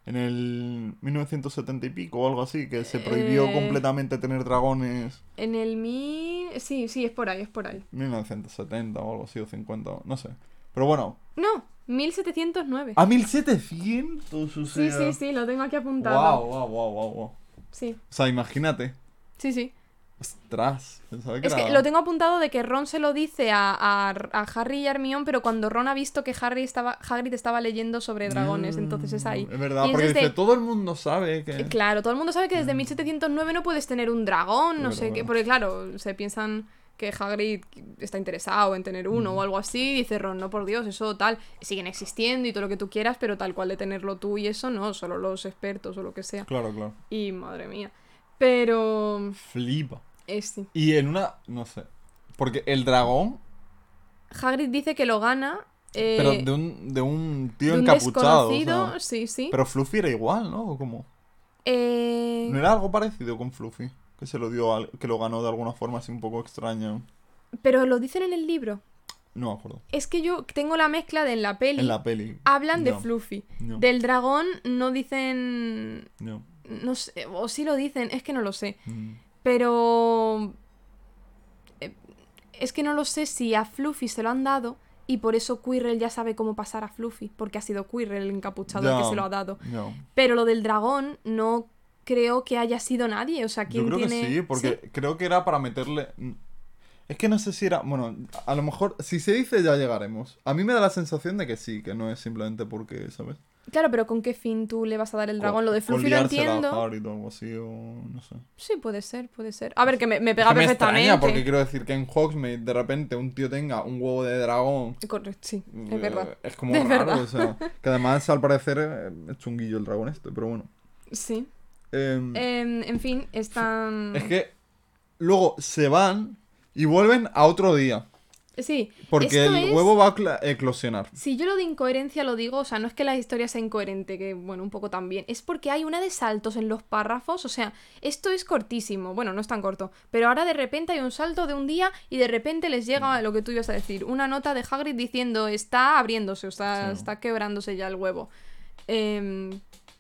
En el 1970 y pico o algo así, que se prohibió Eh. completamente tener dragones. En el mi. Sí, sí, es por ahí, es por ahí. 1970 o algo así, o 50, no sé. Pero bueno, No, 1709. A 1700, o sí, sea. sí, sí, lo tengo aquí apuntado. Wow, wow, wow, wow, wow. Sí, O sea, imagínate. sí, sí. Ostras, pensaba que Es era... que lo tengo apuntado de que Ron se lo dice a, a- a Harry y Hermione, pero cuando Ron ha visto que Harry estaba, Hagrid estaba leyendo sobre dragones, entonces es ahí. Mm, Es verdad, Y porque desde- dice, todo el mundo sabe que... Eh, Claro, todo el mundo sabe que desde 1709 no puedes tener un dragón, no Mm. Sé qué, porque claro, se piensan que Hagrid está interesado en tener uno Mm. o algo así, y dice Ron, no por Dios, eso tal, siguen existiendo y todo lo que tú quieras, pero tal cual de tenerlo tú y eso no, solo los expertos o lo que sea. Claro, claro. Y madre mía. Pero Flipa. Este Y en una... No sé. Porque el dragón... Hagrid dice que lo gana eh, pero de un, de un tío de un encapuchado. o desconocido, sea. sí, sí. Pero Fluffy era igual, ¿no? ¿O cómo? Eh, ¿No era algo parecido con Fluffy? Que se lo dio al... Que lo ganó de alguna forma así un poco extraña. Pero lo dicen en el libro. No me acuerdo. Es que yo tengo la mezcla de en la peli. En la peli. Hablan de Fluffy. No, Del dragón no dicen. no. No sé. O sí lo dicen, es que no lo sé. Mm. Pero. eh, Es que no lo sé si a Fluffy se lo han dado y por eso Quirrell ya sabe cómo pasar a Fluffy. Porque ha sido Quirrell el encapuchado el que se lo ha dado. No. Pero lo del dragón no creo que haya sido nadie. O sea, ¿quién Yo creo tiene. que sí, porque creo que era para meterle. Es que no sé si era. Bueno, a lo mejor, si se dice, ya llegaremos. A mí me da la sensación de que sí, que no es simplemente porque, ¿sabes? Claro, pero ¿con qué fin tú le vas a dar el dragón? Lo de Fluffy lo entiendo. Harry o algo así, o no sé. Sí, puede ser, puede ser. A ver, que me, me Es pega que me perfectamente. extraña, porque quiero decir que en Hogsmeade de repente un tío tenga un huevo de dragón. Correcto, sí, eh, es verdad. Es como Es raro, verdad. o sea. Que además, al parecer, eh, es chunguillo el dragón este, pero bueno. Sí. Em, Em, en fin, están. es que luego se van y vuelven a otro día. Sí. Porque el es- huevo va a eclosionar. Si yo lo de incoherencia lo digo, o sea, no es que la historia sea incoherente, que bueno, un poco también, es porque hay una de saltos en los párrafos, o sea, esto es cortísimo, bueno, no es tan corto, pero ahora de repente hay un salto de un día y de repente les llega lo que tú ibas a decir, una nota de Hagrid diciendo está abriéndose, o sea, Sí. está quebrándose ya el huevo. Em,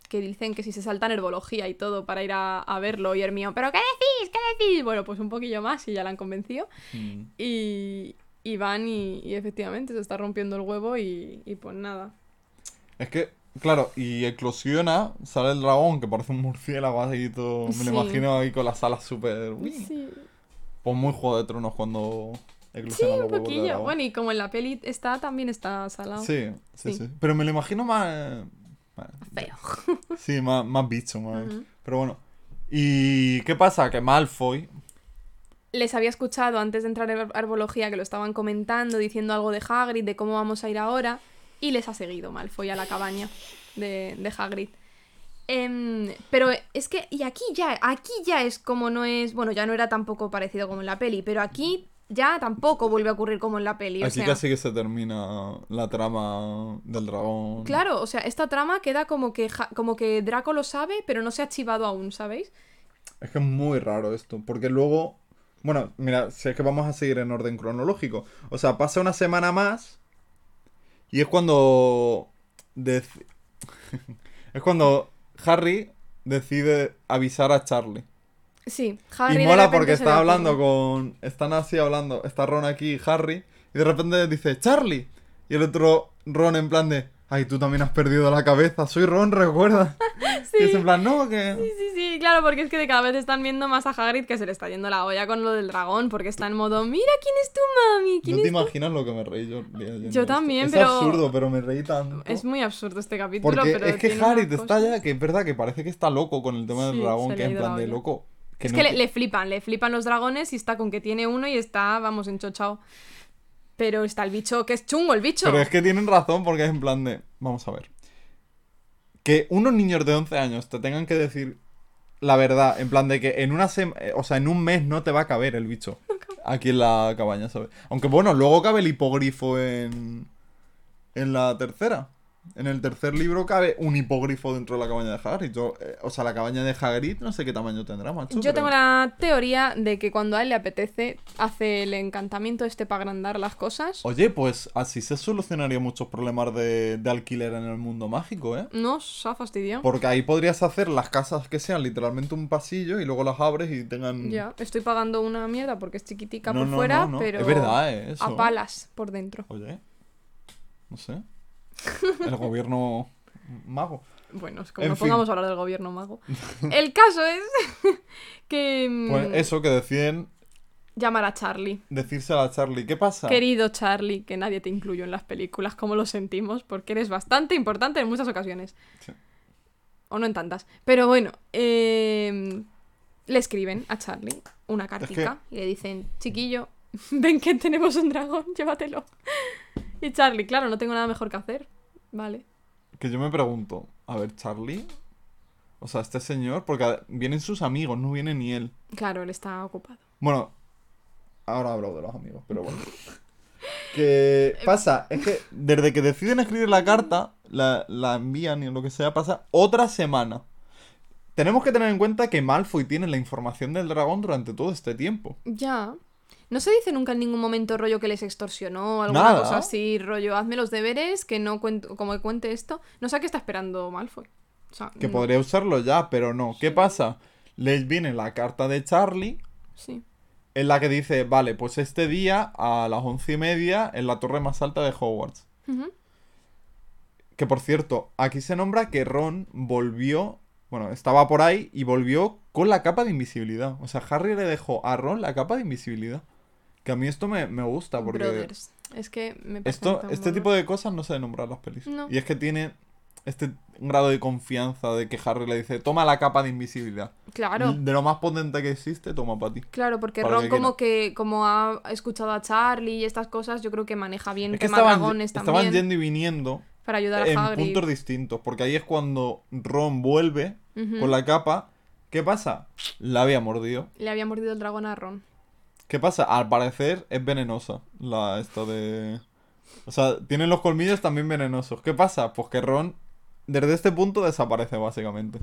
que dicen que si se saltan herbología y todo para ir a, a verlo y Hermione, pero ¿qué decís? ¿Qué decís? Bueno, pues un poquillo más y ya la han convencido. Mm. Y, y van y, y efectivamente se está rompiendo el huevo y, y pues nada. Es que Claro, y eclosiona, sale el dragón, que parece un murciélago así todo. Me Sí. lo imagino ahí con las alas súper. Sí, Pues muy Juego de Tronos cuando eclosiona un los huevos de poquillo. Bueno, y como en la peli está, también está salado. Sí, sí, Sí. sí, Pero me lo imagino más. más- Feo. Sí, más, más bicho, más. Pero bueno. ¿Y qué pasa? Que Malfoy. Les había escuchado antes de entrar en ar- arbología que lo estaban comentando, diciendo algo de Hagrid, de cómo vamos a ir ahora, y les ha seguido Malfoy a la cabaña de, de Hagrid. Em, pero es que, y aquí ya, aquí ya es como no es, bueno, ya no era tampoco parecido como en la peli, pero aquí ya tampoco vuelve a ocurrir como en la peli. O Aquí sea, casi que se termina la trama del dragón. Claro, o sea, esta trama queda como que, como que Draco lo sabe, pero no se ha chivado aún, ¿sabéis? Es que es muy raro esto, porque luego, bueno, mira, si es que vamos a seguir en orden cronológico. O sea, pasa una semana más y es cuando dec- es cuando Harry decide avisar a Charlie. Sí, Harry y mola porque está hablando con están así hablando, está Ron aquí y Harry y de repente dice Charlie y el otro Ron en plan de Ay, tú también has perdido la cabeza. Soy Ron, recuerda. Y es en plan, no, que. Sí, sí, sí, claro, porque es que de cada vez están viendo más a Hagrid que se le está yendo la olla con lo del dragón, porque está en modo, mira quién es tu mami, quién No te es tu-". imaginas lo que me reí yo. Yo esto. también, es pero- absurdo, pero me reí tanto. Es muy absurdo este capítulo, Porque pero es que unas está ya, que es verdad que parece que está loco con el tema del Sí, dragón, que es en plan la de loco. Que Es no que le, te- le flipan, le flipan los dragones y está con que tiene uno y está, vamos, enchochado. Pero está el bicho, que es chungo el bicho. Pero es que tienen razón porque es en plan de. Vamos a ver. Que unos niños de 11 años te tengan que decir la verdad, en plan de que en una sema- eh, o sea, en un mes no te va a caber el bicho. Aquí en la cabaña, ¿sabes? Aunque bueno, luego cabe el hipogrifo en. En la tercera. En el tercer libro cabe un hipogrifo dentro de la cabaña de Hagrid. Yo, eh, o sea, la cabaña de Hagrid no sé qué tamaño tendrá, macho. Yo pero- tengo la teoría de que cuando a él le apetece, hace el encantamiento este para agrandar las cosas. Oye, pues así se solucionaría muchos problemas de, de alquiler en el mundo mágico, ¿eh? No, se ha fastidiado. Porque ahí podrías hacer las casas que sean literalmente un pasillo y luego las abres y tengan. Ya, estoy pagando una mierda porque es chiquitica No, por no, fuera, no. pero Es verdad, ¿eh? Eso. a palas por dentro. Oye. No sé. El gobierno mago. Bueno, es como nos pongamos a hablar del gobierno mago. El caso es que mm, Pues eso, que deciden llamar a Charlie. decírselo a Charlie. ¿Qué pasa? Querido Charlie, que nadie te incluyó en las películas, como lo sentimos, porque eres bastante importante en muchas ocasiones. Sí. O no en tantas. Pero bueno, eh, le escriben a Charlie una cartica y le dicen, chiquillo, ven que tenemos un dragón, llévatelo. Y Charlie, claro, no tengo nada mejor que hacer. Vale. Que yo me pregunto, a ver, Charlie. O sea, este señor, porque vienen sus amigos, no viene ni él. Claro, él está ocupado. Bueno, ahora hablo de los amigos, pero bueno. Que pasa, es que desde que deciden escribir la carta, la, la envían y lo que sea, pasa otra semana. Tenemos que tener en cuenta que Malfoy tiene la información del dragón durante todo este tiempo. Ya. No se dice nunca en ningún momento rollo que les extorsionó o alguna Nada. cosa así, rollo, hazme los deberes, que no cuento, como que cuente esto. No sé a qué está esperando Malfoy. O sea, Que podría usarlo ya, pero no. ¿Qué pasa? Les viene la carta de Charlie, Sí. en la que dice, vale, pues este día a las once y media en la torre más alta de Hogwarts. Que por cierto, aquí se nombra que Ron volvió. Bueno, estaba por ahí y volvió con la capa de invisibilidad. O sea, Harry le dejó a Ron la capa de invisibilidad. Que a mí esto me, me gusta porque. Brothers. Es que me Esto, este tipo de cosas no se nombran en las pelis. No. Y es que tiene este grado de confianza de que Harry le dice, toma la capa de invisibilidad. Claro. De lo más potente que existe, toma para ti. Claro, porque Para Ron que como que como ha escuchado a Charlie y estas cosas, yo creo que maneja bien Es que estaban, dragones estaban también yendo y viniendo para ayudar a en Hagrid. puntos distintos. Porque ahí es cuando Ron vuelve con la capa. ¿Qué pasa? La había mordido. Le había mordido el dragón a Ron. ¿Qué pasa? Al parecer es venenosa la esta de... O sea, tienen los colmillos también venenosos. ¿Qué pasa? Pues que Ron desde este punto desaparece básicamente.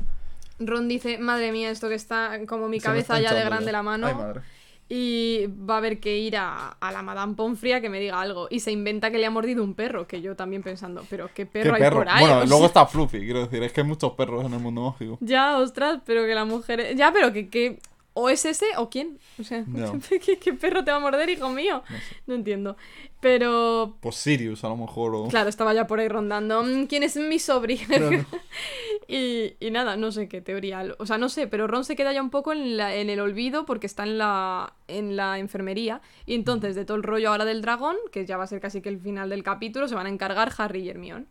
Ron dice, madre mía, esto que está como mi Se cabeza ya de grande la mano. Ay, madre. Y va a haber que ir a, a la Madame Pomfria que me diga algo. Y se inventa que le ha mordido un perro, que yo también pensando, pero ¿qué perro ¿Qué hay por ahí? Bueno, O luego está Fluffy, quiero decir. Es que hay muchos perros en el mundo mágico. Ya, ostras, pero que la mujer... Ya, pero que... que... o es ese o quién. O sea, No. ¿qué, qué perro te va a morder, hijo mío? No sé. No entiendo. Pero, Pues Sirius, a lo mejor. O... claro, estaba ya por ahí rondando. "Mm, ¿Quién es mi sobrino? Claro. y, y nada, no sé qué teoría. O sea, no sé, pero Ron se queda ya un poco en, la- en el olvido porque está en la, en la enfermería. Y entonces, de todo el rollo ahora del dragón, que ya va a ser casi que el final del capítulo, se van a encargar Harry y Hermione.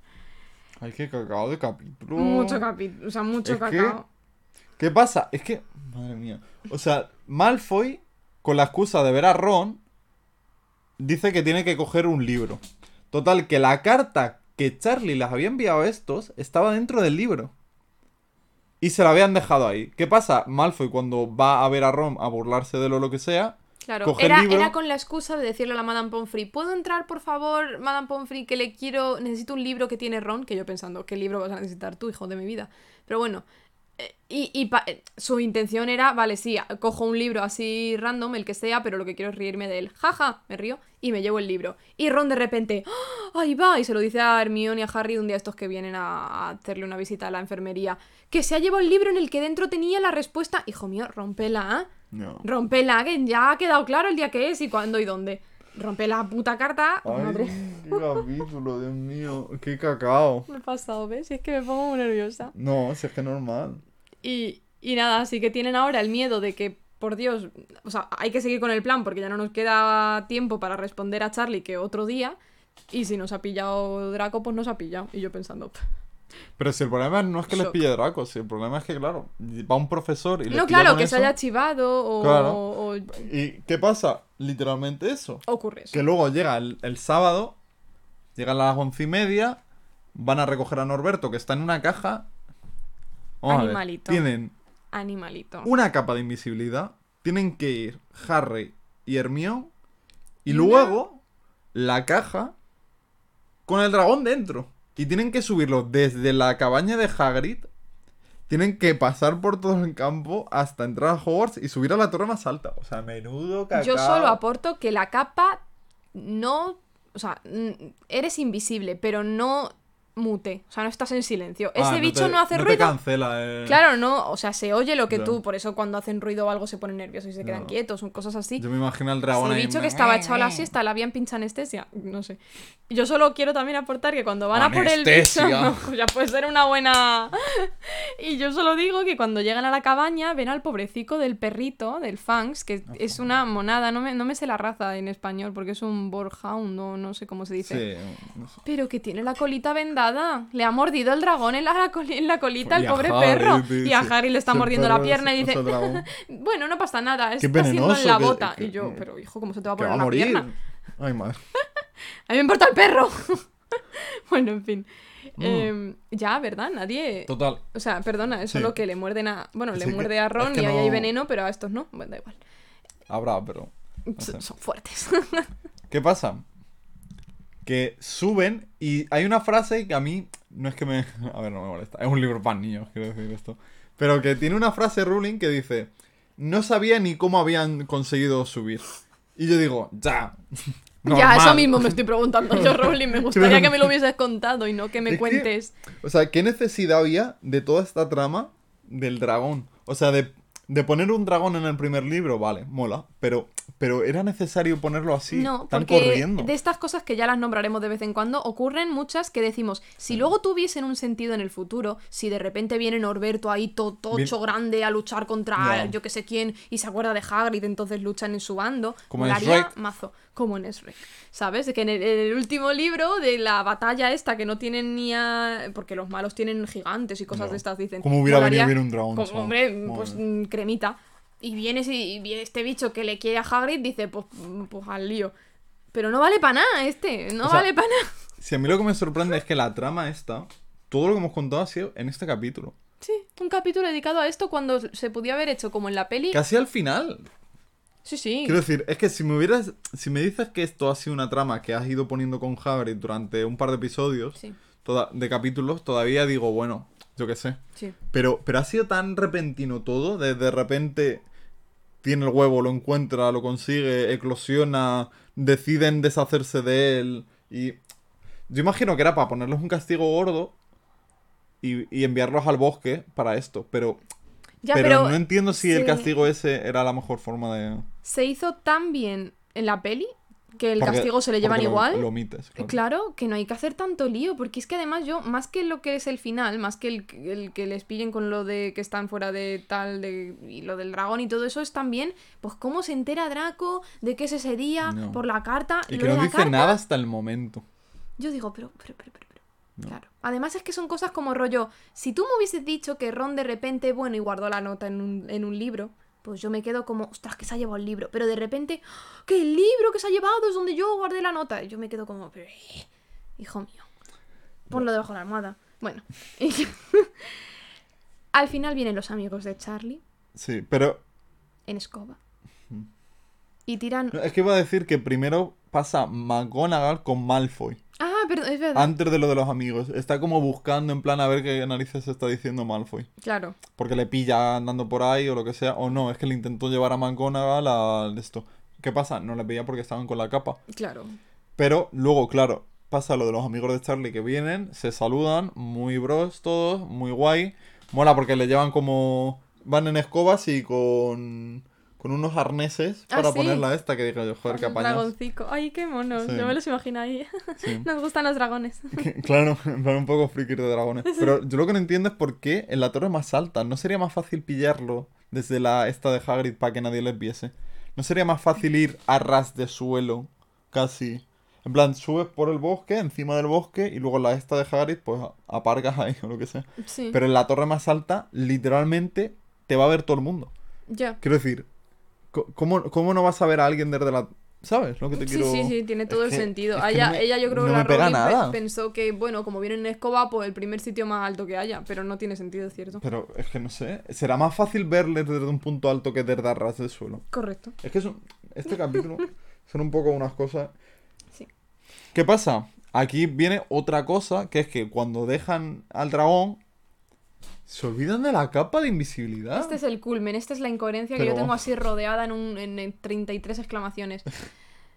Ay, qué cacao de capítulo. Mucho capítulo, o sea, mucho Es que- cacao. ¿Qué pasa? Es que. Madre mía. O sea, Malfoy, con la excusa de ver a Ron, dice que tiene que coger un libro. Total, que la carta que Charlie les había enviado a estos estaba dentro del libro. Y se la habían dejado ahí. ¿Qué pasa? Malfoy, cuando va a ver a Ron a burlarse de lo, lo que sea, Claro, era, era con la excusa de decirle a la Madame Pomfrey, ¿puedo entrar, por favor, Madame Pomfrey, que le quiero, necesito un libro que tiene Ron? Que yo pensando, ¿qué libro vas a necesitar tú, hijo de mi vida? Pero bueno, y, y pa- eh, su intención era, vale, sí, cojo un libro así random, el que sea, pero lo que quiero es reírme de él. Jaja, me río y me llevo el libro. Y Ron de repente, ¡Ah! ahí va, y se lo dice a Hermione y a Harry un día estos que vienen a, hacerle una visita a la enfermería, que se ha llevado el libro en el que dentro tenía la respuesta. Hijo mío, rompela, ¿eh? no. Rompela, que ya ha quedado claro el día que es y cuándo y dónde. Rompe la puta carta. Ay, Madre. qué capítulo, Dios mío. Qué cacao. Me he pasado, ¿ves? Es que me pongo muy nerviosa. No, si es que normal. Y, y nada, así que tienen ahora el miedo de que, por Dios, o sea, hay que seguir con el plan porque ya no nos queda tiempo para responder a Charlie que otro día. Y si nos ha pillado Draco, pues nos ha pillado. Y yo pensando. Pero si el problema no es que les pille Draco, si el problema es que, claro, va un profesor y no, claro, que se haya chivado o, Claro. o- ¿Y qué pasa? Literalmente eso. ocurre eso. Que luego llega el, el sábado, llegan las once y media, van a recoger a Norberto, que está en una caja. Vamos Animalito. Tienen Animalito. una capa de invisibilidad, tienen que ir Harry y Hermione, y luego la caja con el dragón dentro. Y tienen que subirlo desde la cabaña de Hagrid. Tienen que pasar por todo el campo hasta entrar a Hogwarts y subir a la torre más alta. O sea, menudo cacao. Yo solo aporto que la capa no. O sea, mm, eres invisible, pero no mute. O sea, no estás en silencio. Ah, Ese bicho te- no hace no te ruido. cancela, eh. Claro, no. O sea, se oye lo que Ya. tú. Por eso cuando hacen ruido o algo se ponen nerviosos y se quedan Ya. quietos, son cosas así. Yo me imagino al dragón Ese bicho que estaba echado a la siesta, le habían pinchado anestesia. No sé. Yo solo quiero también aportar que cuando van a por el bicho. Anestesia. pues ya puede ser una buena. y yo solo digo que cuando llegan a la cabaña ven al pobrecico del perrito, del Fangs, que es una monada. No me, no me sé la raza en español porque es un Borhound o no sé cómo se dice. Sí, no sé. Pero que tiene la colita vendada. Le ha mordido el dragón en la, coli- en la colita al pobre Harry, perro. dice, Y a Harry le está "Ese mordiendo la pierna y es- dice, es el dragón". bueno, no pasa nada, está haciendo en la bota. que- y yo, pero hijo, ¿cómo se te va a poner va a la morir. pierna? Ay, madre. A mí me importa el perro. bueno, en fin. Mm. Eh, ya, ¿verdad? Nadie... Total. O sea, perdona, es Sí. solo que le muerden a... Bueno, le Sí, muerde a Ron es que y ahí hay no- veneno, pero a estos no. Bueno, da igual. Habrá, pero. Sé. Son fuertes. ¿Qué pasa? Que suben y hay una frase que a mí no es que me... A ver, no me molesta. Es un libro para niños, quiero decir esto. Pero que tiene una frase ruling que dice... No sabía ni cómo habían conseguido subir. Y yo digo, ya. ya, normal". eso mismo me estoy preguntando yo, Rowling. Me gustaría que me lo hubieses contado y no que me Es que- cuentes. O sea, ¿qué necesidad había de toda esta trama del dragón? O sea, de, de poner un dragón en el primer libro, vale, mola. Pero, pero era necesario ponerlo así, no, tan porque corriendo. de estas cosas que ya las nombraremos de vez en cuando, ocurren muchas que decimos, si luego tuviesen un sentido en el futuro, si de repente viene Norberto ahí to- tocho grande a luchar contra yo que sé quién y se acuerda de Hagrid, entonces luchan en su bando, Como en molaría mazo, como en Shrek, ¿sabes? De que en el, último libro de la batalla esta que no tienen ni a... porque los malos tienen gigantes y cosas de estas, dicen. ¿Cómo hubiera molaría- venido bien un dragón, como, hombre, pues mm, cremita. Y viene ese- y viene este bicho que le quiere a Hagrid, dice, pues, pues al lío. Pero no vale para nada este, no O vale para nada. Si a mí lo que me sorprende es que la trama esta, todo lo que hemos contado ha sido en este capítulo. Sí, un capítulo dedicado a esto cuando se podía haber hecho como en la peli. Casi al final. Sí, sí. Quiero decir, es que si me hubieras. Si me dices que esto ha sido una trama que has ido poniendo con Hagrid durante un par de episodios Sí, toda- de capítulos, todavía digo, bueno, yo qué sé. sí. Pero, pero ha sido tan repentino todo, de, de repente tiene el huevo, lo encuentra, lo consigue, eclosiona, deciden deshacerse de él. Y yo imagino que era para ponerles un castigo gordo y, y enviarlos al bosque para esto. Pero Ya, pero, pero no entiendo si el castigo ese era la mejor forma de... se hizo tan bien en la peli que el porque- castigo se le llevan lo- igual. Lo, omites, claro. Claro, que no hay que hacer tanto lío, porque es que además yo, más que lo que es el final, más que el, el que les pillen con lo de que están fuera de tal, de, y lo del dragón y todo eso, es también, pues cómo se entera Draco de que es ese día, No. por la carta, Y que no dice carta, nada hasta el momento. Yo digo, pero, pero, pero, pero, pero. No. Claro. Además es que son cosas como rollo, si tú me hubieses dicho que Ron de repente, bueno, y guardó la nota en un, en un libro, pues yo me quedo como, ostras, que se ha llevado el libro. Pero de repente, que el libro que se ha llevado es donde yo guardé la nota. Y yo me quedo como, eh, hijo mío, ponlo debajo de la almohada. Bueno, al final vienen los amigos de Charlie Sí, pero en escoba. Y tiran... es que iba a decir que primero pasa McGonagall con Malfoy. Ah, perdón, es verdad. Antes de lo de los amigos. Está como buscando en plan a ver qué narices está diciendo Malfoy. Claro. Porque le pilla andando por ahí o lo que sea. O no, es que le intentó llevar a McGonagall a esto. ¿Qué pasa? No le pilla porque estaban con la capa. Claro. Pero luego, claro, pasa lo de los amigos de Charlie que vienen, se saludan, muy bros todos, muy guay. Mola porque le llevan como... Van en escobas y con... Con unos arneses Ah, para sí. ponerla esta que digo yo, joder, qué dragoncico. Ay, qué monos. Sí. Yo me los imagino ahí. Sí. Nos gustan los dragones. Claro, plan un poco friki de dragones. Pero yo lo que no entiendo es por qué en la torre más alta no sería más fácil pillarlo desde la esta de Hagrid para que nadie les viese. No sería más fácil ir a ras de suelo, casi. En plan, subes por el bosque, encima del bosque, y luego en la esta de Hagrid, pues aparcas ahí o lo que sea. Pero en la torre más alta, literalmente, te va a ver todo el mundo. Ya. Quiero decir, ¿cómo, cómo no vas a ver a alguien desde la... ¿Sabes lo que te Sí, quiero...? sí, sí, tiene todo Es el que- sentido. que ella, no me- ella yo creo no que la nada. pensó que, bueno, como viene en escoba, pues el primer sitio más alto que haya, pero no tiene sentido, ¿cierto? Pero es que no sé. Será más fácil verles desde un punto alto que desde ras del suelo. Correcto. Es que son- este capítulo son un poco unas cosas. Sí. ¿Qué pasa? Aquí viene otra cosa, que es que cuando dejan al dragón, se olvidan de la capa de invisibilidad. Este es el culmen, esta es la incoherencia que yo tengo así rodeada en, un, en, en 33 exclamaciones.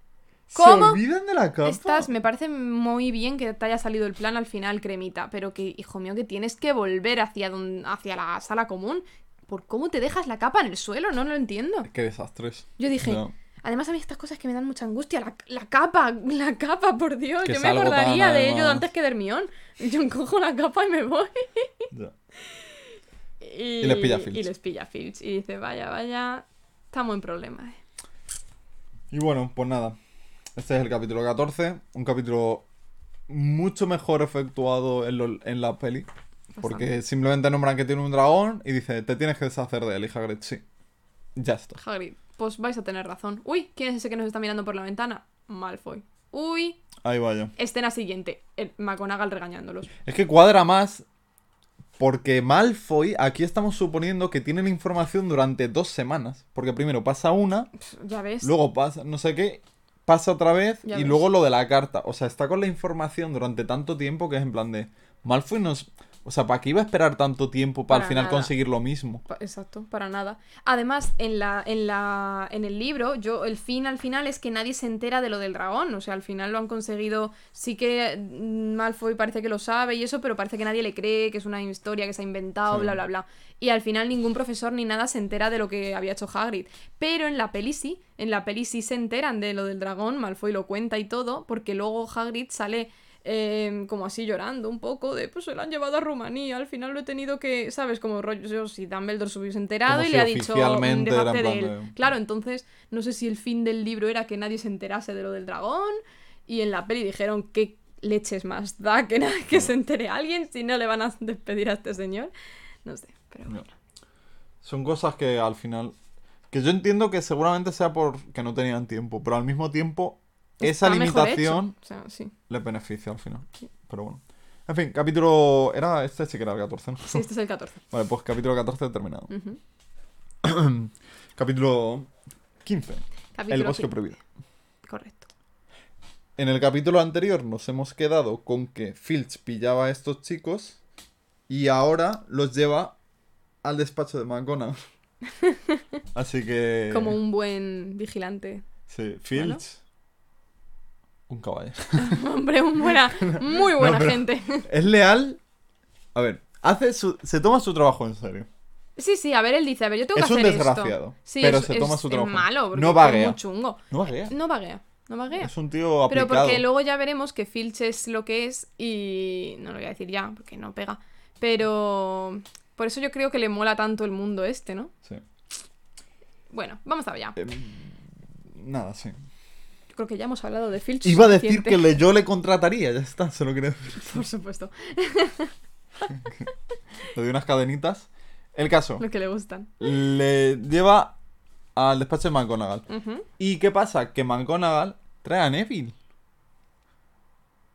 Se ¿Cómo? olvidan de la capa. Estás, me parece muy bien que te haya salido el plan al final, cremita, pero que, hijo mío, que tienes que volver hacia, don- hacia la sala común. ¿Por cómo te dejas la capa en el suelo? No lo entiendo. Qué desastres. Yo dije, además a mí estas cosas que me dan mucha angustia, la, la capa, la capa, por Dios, Que yo me tan, acordaría de ello antes que de Hermión. Yo cojo la capa y me voy. Ya. Y, les pilla Filch. Y les pilla Filch. Y dice, vaya, vaya, estamos en problemas. eh". Y bueno, pues nada. Este es el capítulo 14. Un capítulo mucho mejor efectuado en, lo- en la peli. Porque simplemente nombran que tiene un dragón y dice, te tienes que deshacer de él, y Hagrid, sí. Ya está. Hagrid, pues vais a tener razón. Uy, ¿quién es ese que nos está mirando por la ventana? Malfoy. Uy, Ahí vaya. escena siguiente. El McGonagall regañándolos. Es que cuadra más porque Malfoy, aquí estamos suponiendo que tiene la información durante dos semanas. Porque primero pasa una, ya ves. luego pasa no sé qué, pasa otra vez Ya y ves. luego lo de la carta. O sea, está con la información durante tanto tiempo que es en plan de... Malfoy nos... O sea, ¿para qué iba a esperar tanto tiempo para, Para al final nada. conseguir lo mismo? Pa- Exacto, para nada. Además, en la, en la. en el libro, yo, el fin al final es que nadie se entera de lo del dragón. O sea, al final lo han conseguido. Sí que mm, Malfoy parece que lo sabe y eso, pero parece que nadie le cree, que es una historia que se ha inventado, Sí. bla bla bla. Y al final ningún profesor ni nada se entera de lo que había hecho Hagrid. Pero en la peli sí, en la peli sí se enteran de lo del dragón, Malfoy lo cuenta y todo, porque luego Hagrid sale eh, como así llorando un poco de pues se lo han llevado a Rumanía, al final lo he tenido que, ¿sabes? Como rollo, si Dumbledore se hubiese enterado Como y si le ha dicho oficialmente era en "Deshazte de él. de- Claro, entonces no sé si el fin del libro era que nadie se enterase de lo del dragón y en la peli dijeron que leches más da que, nada, que se entere alguien si no le van a despedir a este señor. No sé, pero No. Son cosas que al final... Que yo entiendo que seguramente sea porque no tenían tiempo, pero al mismo tiempo Está mejor limitación. O sea, sí. les beneficia al final. Pero bueno. En fin, capítulo... Era este sí que era el 14, ¿no? Sí, este es el 14. Vale, pues capítulo 14 terminado. Capítulo 15. Capítulo el bosque 15. prohibido. Correcto. En el capítulo anterior nos hemos quedado con que Filch pillaba a estos chicos y ahora los lleva al despacho de McGonagall. Así que... Como un buen vigilante. Sí, Filch... Un caballo. Hombre, un buena, muy buena pero- gente. es leal. A ver, hace su- se toma su trabajo en serio. Sí, sí, a ver, él dice, a ver, yo tengo Es que un hacer desgraciado, esto. Sí, pero es- se toma es- su es trabajo. malo, porque No es vaguea. muy chungo. No vaguea. No vaguea, no vaguea. Es un tío Pero aplicado. porque luego ya veremos que Filch es lo que es y no lo voy a decir ya, porque no pega. Pero por eso yo creo que le mola tanto el mundo este, ¿no? Sí. Bueno, vamos allá. Em, nada, sí. Creo que ya hemos hablado de Filch. Iba a decir que le- yo le contrataría, ya está, se lo quería decir. Por supuesto, Le doy unas cadenitas. El caso, lo que le gustan. le lleva al despacho de McGonagall. ¿Y qué pasa? Que McGonagall trae a Neville.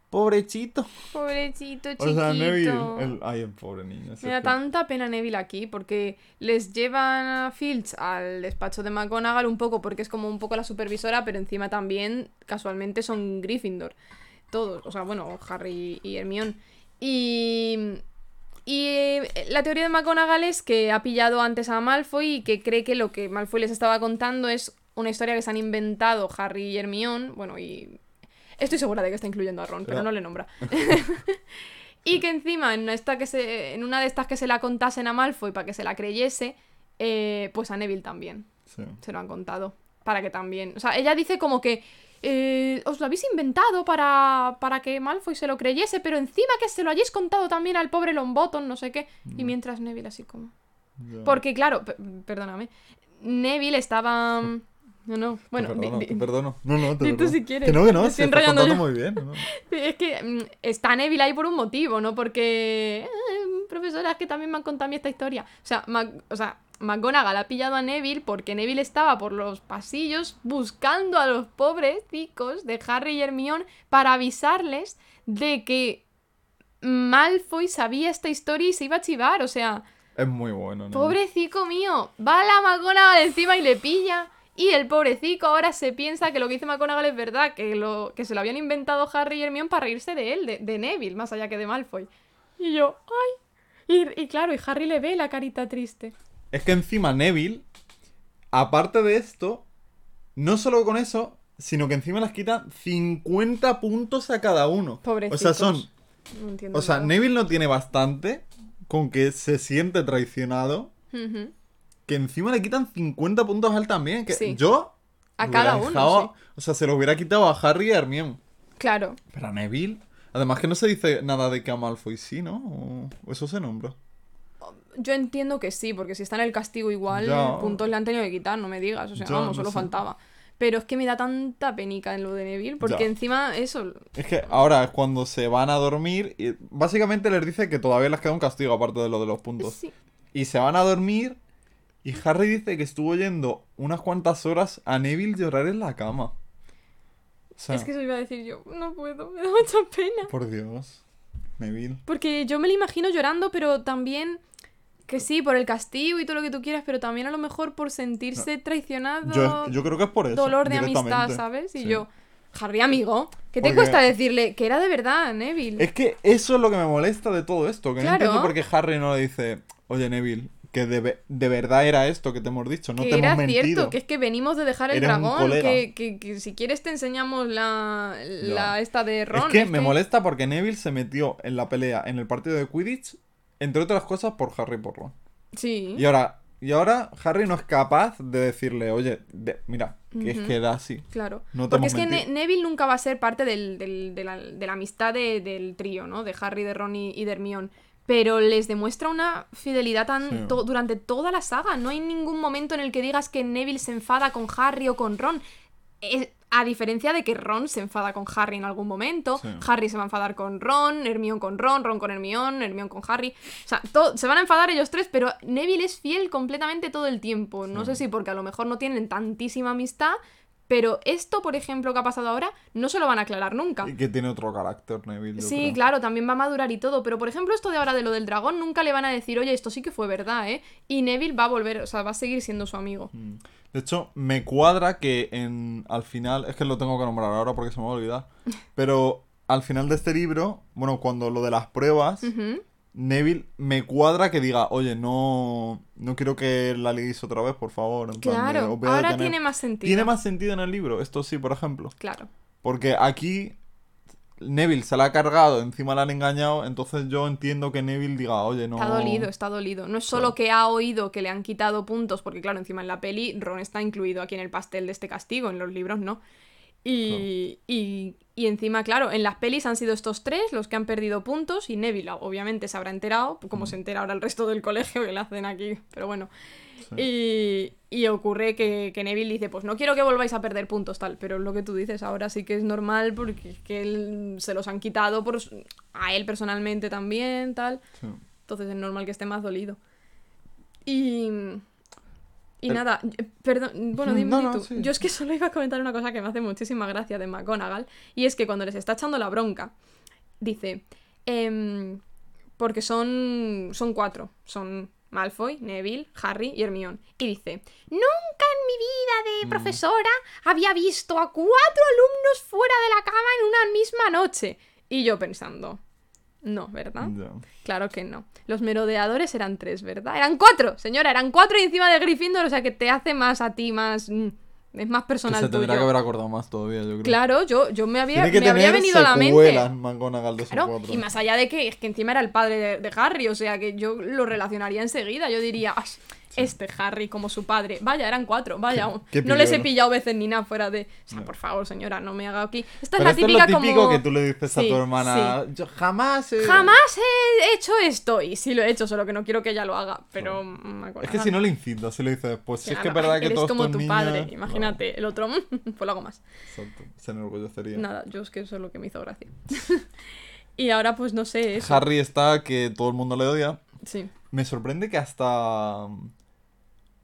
Pobrecito. Pobrecito, O chiquito. sea, Neville. el- Ay, el pobre niño. Me da tanta pena Neville aquí porque les llevan a Filch al despacho de McGonagall un poco porque es como un poco la supervisora, pero encima también casualmente son Gryffindor. Todos, o sea, bueno, Harry y Hermione. Y, y eh, la teoría de McGonagall es que ha pillado antes a Malfoy y que cree que lo que Malfoy les estaba contando es una historia que se han inventado Harry y Hermione. Bueno, y estoy segura de que está incluyendo a Ron, pero no le nombra. Y que encima, en, esta que se, en una de estas que se la contasen a Malfoy para que se la creyese, eh, pues a Neville también Sí. se lo han contado. Para que también. O sea, ella dice como que. eh, os lo habéis inventado para, para que Malfoy se lo creyese, pero encima que se lo hayáis contado también al pobre Longbottom, no sé qué. Y mientras Neville así como. Porque, claro, pe- perdóname. Neville estaba. No, no. Bueno, te perdono, di- te perdono. No, no, te di tú perdono. si quieres. Que no, que no, se está contando yo. muy bien. ¿no? Es que mm, está Neville ahí por un motivo, ¿no? Porque. eh, profesora, es que también me han contado a mí esta historia. O sea, Mac- o sea, McGonagall ha pillado a Neville porque Neville estaba por los pasillos buscando a los pobres chicos de Harry y Hermione para avisarles de que Malfoy sabía esta historia y se iba a chivar. O sea, Es muy bueno. ¿no? Pobrecico mío, va la McGonagall encima y le pilla. Y el pobrecico ahora se piensa que lo que dice McGonagall es verdad, que, lo, que se lo habían inventado Harry y Hermione para reírse de él, de, de Neville, más allá que de Malfoy. Y yo, ¡ay! Y, y claro, y Harry le ve la carita triste. Es que encima Neville, aparte de esto, no solo con eso, sino que encima les quita 50 puntos a cada uno. O Pobrecitos. sea, son. No entiendo O sea, nada. Neville no tiene bastante con que se siente traicionado. Que encima le quitan 50 puntos a él también. Que Sí. yo. A cada uno, dejado- O sea, se lo hubiera quitado a Harry y a Hermione. Claro. Pero a Neville. Además que no se dice nada de que a Malfoy sí, ¿no? O, o eso se nombra. Yo entiendo que sí, porque si está en el castigo igual, Ya. puntos le han tenido que quitar, no me digas. O sea, Ya, vamos, no solo sé. faltaba. Pero es que me da tanta penica en lo de Neville, porque Ya. encima eso... Es que ahora es cuando se van a dormir. Y básicamente les dice que todavía les queda un castigo aparte de lo de los puntos. Sí. Y se van a dormir. Y Harry dice que estuvo oyendo unas cuantas horas a Neville llorar en la cama. O sea, Es que eso iba a decir yo, no puedo, me da mucha pena. por Dios. Neville. Porque yo me lo imagino llorando, pero también que sí, por el castigo y todo lo que tú quieras, pero también a lo mejor por sentirse traicionado, Yo, yo creo que es por eso. dolor de amistad. ¿sabes? Y Sí. yo, Harry, amigo, ¿qué te Porque- cuesta decirle que era de verdad, Neville? Es que eso es lo que me molesta de todo esto. Que Claro. no entiendo por qué Harry no le dice, oye Neville, que de, de verdad era esto que te hemos dicho, no que te era hemos mentido. cierto, que es que venimos de dejar el Eres dragón, que, que- que si quieres te enseñamos la, la esta de Es Ron. que me molesta porque Neville se metió en la pelea en el partido de Quidditch, entre otras cosas por Harry y por Ron. Sí. Y ahora, y ahora Harry no es capaz de decirle, oye, de- mira, que es que era así. Claro. No te Porque es que Ne-. Neville nunca va a ser parte del, del- de, la, de la amistad de- del trío, ¿no? De Harry, de Ron y, y de Hermione. Pero les demuestra una fidelidad tan Sí. to- durante toda la saga. No hay ningún momento en el que digas que Neville se enfada con Harry o con Ron. Es- a diferencia de que Ron se enfada con Harry en algún momento, Sí. Harry se va a enfadar con Ron, Hermione con Ron, Ron con Hermione, Hermione con Harry. O sea, se van a enfadar ellos tres, pero Neville es fiel completamente todo el tiempo. No Sí. sé si porque a lo mejor no tienen tantísima amistad, pero esto, por ejemplo, que ha pasado ahora, no se lo van a aclarar nunca. Y que tiene otro carácter, Neville. Sí, creo. claro, también va a madurar y todo, pero por ejemplo esto de ahora de lo del dragón, nunca le van a decir, oye, esto sí que fue verdad, ¿eh? Y Neville va a volver, o sea, va a seguir siendo su amigo. Mm. De hecho, me cuadra que en al final, es que lo tengo que nombrar ahora porque se me va a olvidar, pero al final de este libro, bueno, cuando lo de las pruebas. Neville me cuadra que diga, oye, no, no quiero que la leáis otra vez, por favor. en plan de, Claro, ahora detener". tiene más sentido. Tiene más sentido en el libro, esto sí, por ejemplo. Claro. Porque aquí Neville se la ha cargado, encima la han engañado, entonces yo entiendo que Neville diga, oye, no... Está dolido, está dolido. No es solo que ha oído que le han quitado puntos, porque claro, encima en la peli Ron está incluido aquí en el pastel de este castigo, en los libros no. Y, y, y encima, claro, en las pelis han sido estos tres los que han perdido puntos y Neville obviamente se habrá enterado, como se entera ahora el resto del colegio que le hacen aquí, pero bueno. Y, y ocurre que, que Neville dice, pues no quiero que volváis a perder puntos, tal, pero lo que tú dices ahora sí que es normal porque que él, se los han quitado por, a él personalmente también, tal. Sí. Entonces es normal que esté más dolido. Y... Y El- nada, yo- perdón, bueno, Mm, dime no, no, tú. sí. Yo es que solo iba a comentar una cosa que me hace muchísima gracia de McGonagall, y es que cuando les está echando la bronca, dice, em, porque son, son cuatro, son Malfoy, Neville, Harry y Hermione, y dice, nunca en mi vida Mm. de profesora había visto a cuatro alumnos fuera de la cama en una misma noche. Y yo pensando, no, ¿verdad? Claro que no. Los merodeadores eran tres, ¿verdad? Eran cuatro, señora, eran cuatro y encima de Gryffindor, o sea que te hace más a ti, más... mm, es más Que personal se tendrá tuyo. que haber acordado más todavía, yo creo. Claro, yo, yo me había, me tener venido a la mente. de Claro, y más allá de que es que encima era el padre de, de Harry, o sea que yo lo relacionaría enseguida. Yo diría, "Ah, este Harry como su padre. Vaya, eran cuatro, vaya. Qué- qué no les he pillado veces ni nada fuera de. O sea, No. por favor, señora, no me haga aquí. Esta Pero es la esto típica es lo típico como. que tú le dices a tu hermana. Yo jamás he... Jamás he hecho esto. Y sí lo he hecho, solo que no quiero que ella lo haga. Pero. mm, Es que si no le incitas, si le dices, pues si es que es verdad que eres todos como tu niños- padre, No, imagínate. El otro, pues lo hago más. exacto, se enorgullecería. Nada, yo es que eso es lo que me hizo gracia. y ahora, pues no sé, eso. Harry está que todo el mundo le odia. Sí. Me sorprende que hasta.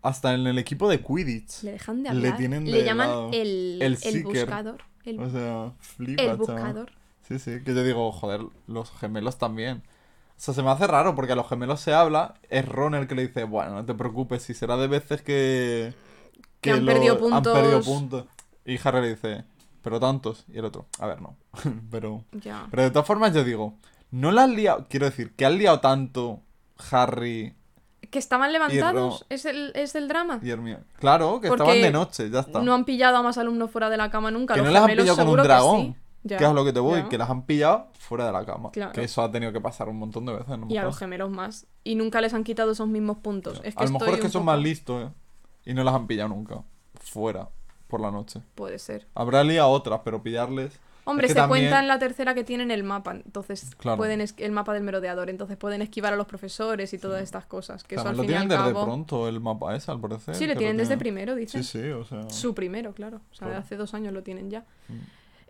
Hasta en el equipo de Quidditch. Le dejan de Le hablar. tienen Le llaman lado. el, El buscador. El, O sea, flipa, el chaval. buscador. Sí, sí, que yo digo, joder, los gemelos también. O sea, se me hace raro porque a los gemelos se habla, es Ron el que le dice, bueno, no te preocupes, si será de veces que... Que han perdido Han perdido puntos. puntos. Y Harry le dice, pero tantos. Y el otro, a ver, no. pero... Ya. Pero de todas formas yo digo, no la han liado, quiero decir, que han liado tanto Harry Que estaban levantados. ¿Es el, ¿Es el drama? Claro, que Porque estaban de noche, ya está. No han pillado a más alumnos fuera de la cama nunca. que Los no las han pillado con un seguro que dragón. sí. Que es a lo que te voy, ya. que las han pillado fuera de la cama. Claro. Que eso ha tenido que pasar un montón de veces. no Y a los gemelos más. Y nunca les han quitado esos mismos puntos. Es que a lo mejor es que son poco- más listos, ¿eh? Y no las han pillado nunca. Fuera, por la noche. Puede ser. Habrá liado otras, pero pillarles. Hombre, Es que se también- cuenta en la tercera que tienen el mapa, entonces Claro. pueden es- el mapa del merodeador, entonces pueden esquivar a los profesores y todas estas cosas, que eso al lo fin y tienen al desde cabo. pronto el mapa ese, al parecer. Sí, lo tienen desde tienen. primero, dicen. Sí, sí, o sea. Su primero, claro. O sea, Claro. hace dos años lo tienen ya. Mm.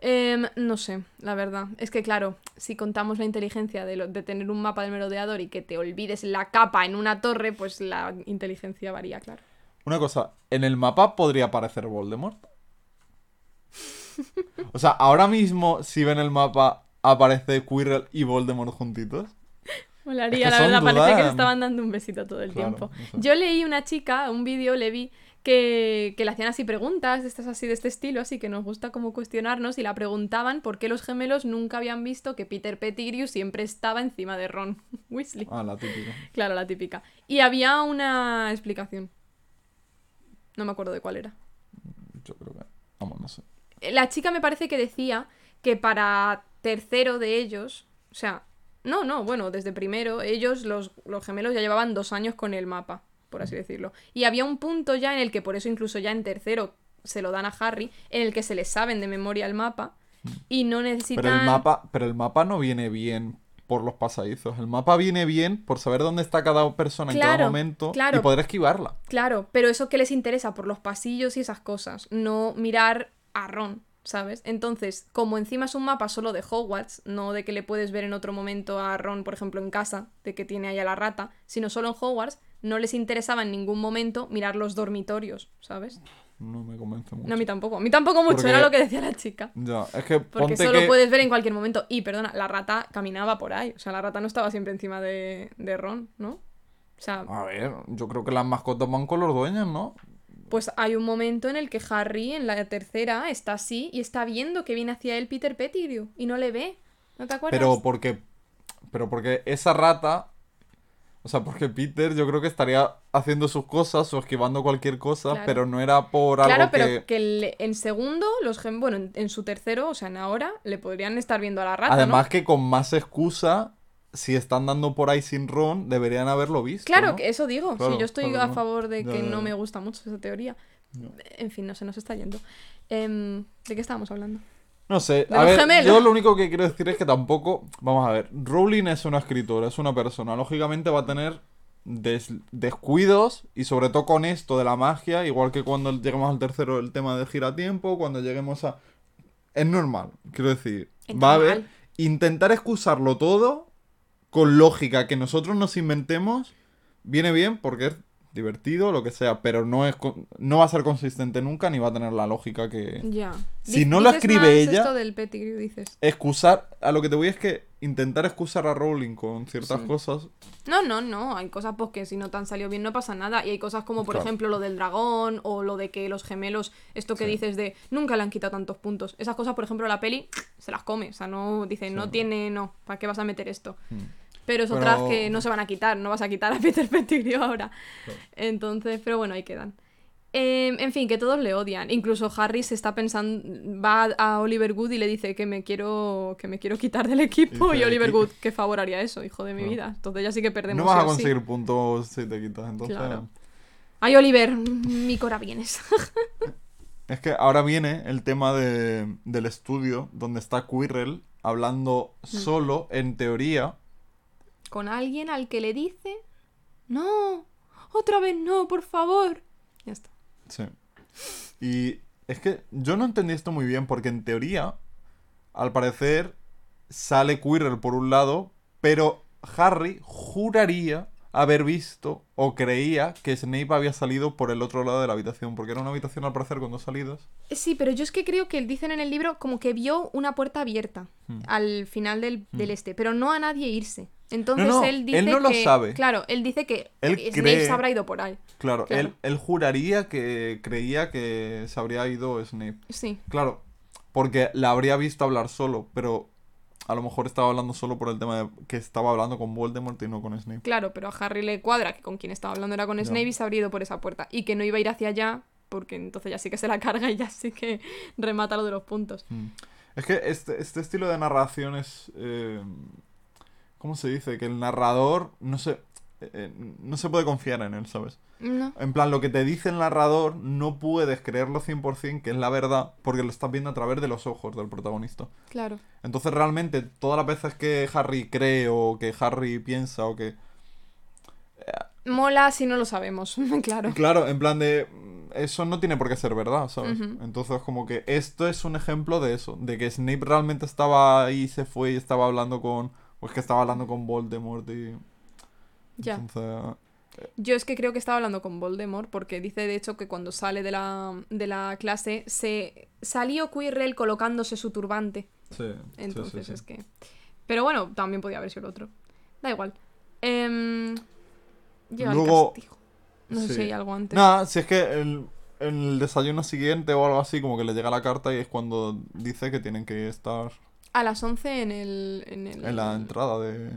Em, no sé, la verdad. Es que, claro, si contamos la inteligencia de, lo- de tener un mapa del merodeador y que te olvides la capa en una torre, pues la inteligencia varía, claro. Una cosa, ¿en el mapa podría aparecer Voldemort? O sea, ahora mismo, si ven el mapa, aparece Quirrell y Voldemort juntitos. Molaría, Es que la verdad, parece que se estaban dando un besito todo el Claro, tiempo. no sé. Yo leí una chica, un vídeo, le vi, que, que le hacían así preguntas, estas así de este estilo, así que nos gusta como cuestionarnos, y la preguntaban por qué los gemelos nunca habían visto que Peter Pettigrew siempre estaba encima de Ron Weasley. Ah, la típica. Claro, la típica. Y había una explicación. No me acuerdo de cuál era. Yo creo que. Vamos, no sé. La chica me parece que decía que para tercero de ellos, o sea, no, no, bueno, desde primero, ellos, los, los gemelos, ya llevaban dos años con el mapa, por así decirlo. Y había un punto ya en el que, por eso incluso ya en tercero se lo dan a Harry, en el que se les saben de memoria el mapa y no necesitan... Pero el mapa, pero el mapa no viene bien por los pasadizos. El mapa viene bien por saber dónde está cada persona en cada momento claro. y poder esquivarla. Claro, pero eso que les interesa por los pasillos y esas cosas, no mirar a Ron, ¿sabes? Entonces, como encima es un mapa solo de Hogwarts, no de que le puedes ver en otro momento a Ron, por ejemplo, en casa, de que tiene ahí a la rata, sino solo en Hogwarts, no les interesaba en ningún momento mirar los dormitorios, ¿sabes? No me convence mucho. No, a mí tampoco. A mí tampoco mucho, Porque- era lo que decía la chica. Ya, es que Porque ponte solo que... puedes ver en cualquier momento. Y, perdona, la rata caminaba por ahí. O sea, la rata no estaba siempre encima de, de Ron, ¿no? O sea, A ver, yo creo que las mascotas van con los dueños, ¿no? Pues hay un momento en el que Harry, en la tercera, está así y está viendo que viene hacia él Peter Pettigrew y no le ve. ¿No te acuerdas? Pero porque... Pero porque esa rata... O sea, porque Peter yo creo que estaría haciendo sus cosas o esquivando cualquier cosa, Claro. pero no era por algo Claro, pero que... que, el- en segundo, los bueno, en, en su tercero, o sea, en ahora, le podrían estar viendo a la rata, Además ¿no? que con más excusa, si están dando por ahí sin Ron, deberían haberlo visto. Claro, ¿no? que eso digo. Claro, sí, yo estoy claro, a favor de que no me gusta mucho esa teoría. No. En fin, no se nos está yendo. Em, ¿De qué estábamos hablando? No sé, De a los ver, gemelos. yo lo único que quiero decir es que tampoco, vamos a ver, Rowling es una escritora, es una persona, lógicamente va a tener des- descuidos y sobre todo con esto de la magia, igual que cuando lleguemos al tercero el tema del giratiempo, cuando lleguemos a... Es normal, quiero decir, va a haber intentar excusarlo todo con lógica que nosotros nos inventemos, viene bien porque es divertido, lo que sea, pero no es no va a ser consistente nunca ni va a tener la lógica que Ya. Si no lo escribe ella- esto del dices. excusar, a lo que te voy es que intentar excusar a Rowling con ciertas Sí. cosas. No, no, no. Hay cosas pues que si no te han salido bien no pasa nada. Y hay cosas como, por Claro. ejemplo, lo del dragón o lo de que los gemelos, esto que Sí. dices de nunca le han quitado tantos puntos. Esas cosas, por ejemplo, la peli se las come. O sea, no dice, no tiene, no. ¿Para qué vas a meter esto? Mm. Pero es Pero- otras que no se van a quitar. No vas a quitar a Peter Pettigrew ahora. Claro. Entonces, pero bueno, ahí quedan. Eh, en fin, que todos le odian. Incluso Harry se está pensando, va a Oliver Wood y le dice que me quiero, que me quiero quitar del equipo. Y Oliver "¿Qué- Wood, ¿qué favor haría eso, hijo de mi Claro. vida? Entonces ya sí que perdemos. No vas a sí. conseguir puntos si te quitas, entonces... Claro. Ay, Oliver, mi cora vienes. Es que ahora viene el tema de- del estudio donde está Quirrell hablando Mm. solo, en teoría. Con alguien al que le dice, no, otra vez no, por favor. Ya está. Sí. Y es que yo no entendí esto muy bien porque en teoría, al parecer, sale Quirrell por un lado, pero Harry juraría haber visto o creía que Snape había salido por el otro lado de la habitación, porque era una habitación al parecer con dos salidas. Sí, pero yo es que creo que dicen en el libro como que vio una puerta abierta Hmm. al final del, del este, pero no a nadie irse. Entonces No, no, él dice él no lo que- sabe. Claro, él dice que Él Snape cree- se habrá ido por ahí. Claro, Claro. Él, él juraría que creía que se habría ido Snape. Sí. Claro, porque la habría visto hablar solo, pero a lo mejor estaba hablando solo por el tema de que estaba hablando con Voldemort y no con Snape. Claro, pero a Harry le cuadra que con quien estaba hablando era con Ya. Snape y se habría ido por esa puerta. Y que no iba a ir hacia allá, porque entonces ya sí que se la carga y ya sí que remata lo de los puntos. Mm. Es que este, este estilo de narración es... eh, ¿Cómo se dice? Que el narrador no se, eh, no se puede confiar en él, ¿sabes? No. En plan, lo que te dice el narrador no puedes creerlo 100% que es la verdad porque lo estás viendo a través de los ojos del protagonista. Claro. Entonces realmente todas las veces que Harry cree o que Harry piensa o que... Mola si no lo sabemos, claro. Claro, en plan de... mm, Eso no tiene por qué ser verdad, ¿sabes? Entonces como que esto es un ejemplo de eso, de que Snape realmente estaba ahí, se fue y estaba hablando con... O es que estaba hablando con Voldemort y... Ya. Entonces... Yo es que creo que estaba hablando con Voldemort porque dice de hecho que cuando sale de la, de la clase se salió Quirrell colocándose su turbante. Sí, Entonces sí, sí, sí. es que... Pero bueno, también podía haber sido el otro. Da igual. Em, Llega Luego- el castigo. No sé si hay algo antes. Nada, si es que el, en el desayuno siguiente o algo así, como que le llega la carta y es cuando dice que tienen que estar A las 11 en el... En, el... en la entrada de...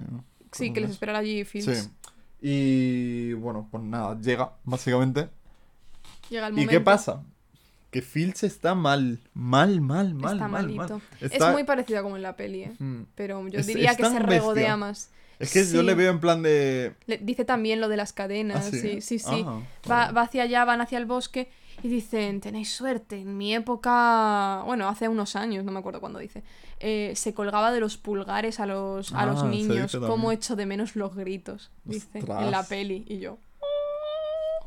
Sí, que les esperará allí Fields. Sí. Y bueno, pues nada, llega, básicamente. Llega el ¿Y momento. qué pasa? Que Fields está mal, mal, mal, mal, Está mal, malito. mal. Es muy parecida como en la peli, ¿eh? Mm. Pero yo Es- diría es que se bestia. regodea más. Es que yo le veo en plan de... Le- dice también lo de las ¿Ah, cadenas, sí, sí, sí. Ah, Va, va hacia allá, van hacia el bosque y dicen, tenéis suerte, en mi época, bueno, hace unos años, no me acuerdo cuándo dice, eh, se colgaba de los pulgares a los, a los Ah, se niños, cómo echo de menos los gritos, dice, en la peli, y yo.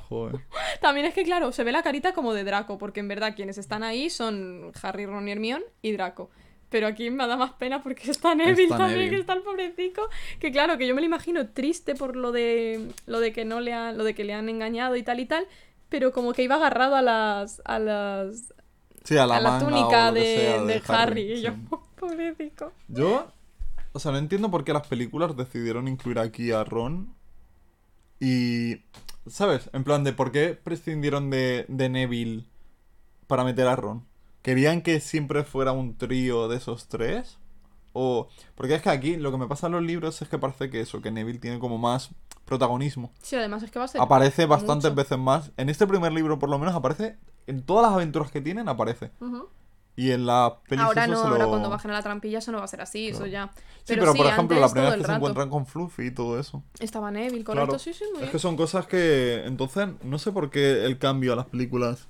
Joder. También es que, claro, se ve la carita como de Draco, porque en verdad quienes están ahí son Harry, Ron y Hermione y Draco. Pero aquí me da más pena porque está Neville Está también, Neville. que está el pobrecito. Que claro, que yo me lo imagino triste por lo de lo de que no le han, lo de que le han engañado y tal y tal, pero como que iba agarrado a las a las Sí, a la, a túnica de, de Harry, y yo, sí. pobrecito. Yo, o sea, no entiendo por qué las películas decidieron incluir aquí a Ron. Y, ¿sabes? En plan de por qué prescindieron de, de Neville para meter a Ron. ¿Querían que siempre fuera un trío de esos tres? O, porque es que aquí lo que me pasa en los libros es que parece que eso, que Neville tiene como más protagonismo. Sí, además es que va a ser. Aparece bastantes mucho. veces más. En este primer libro, por lo menos, aparece. En todas las aventuras que tienen, aparece. Y en la peli Ahora no, ahora lo- cuando bajen a la trampilla eso no va a ser así, eso ya. Sí, pero, por sí, ejemplo, la primera vez que se encuentran con Fluffy y todo eso. Estaba Neville, correcto, Claro. sí, sí, muy Es que son cosas que. Entonces, no sé por qué el cambio a las películas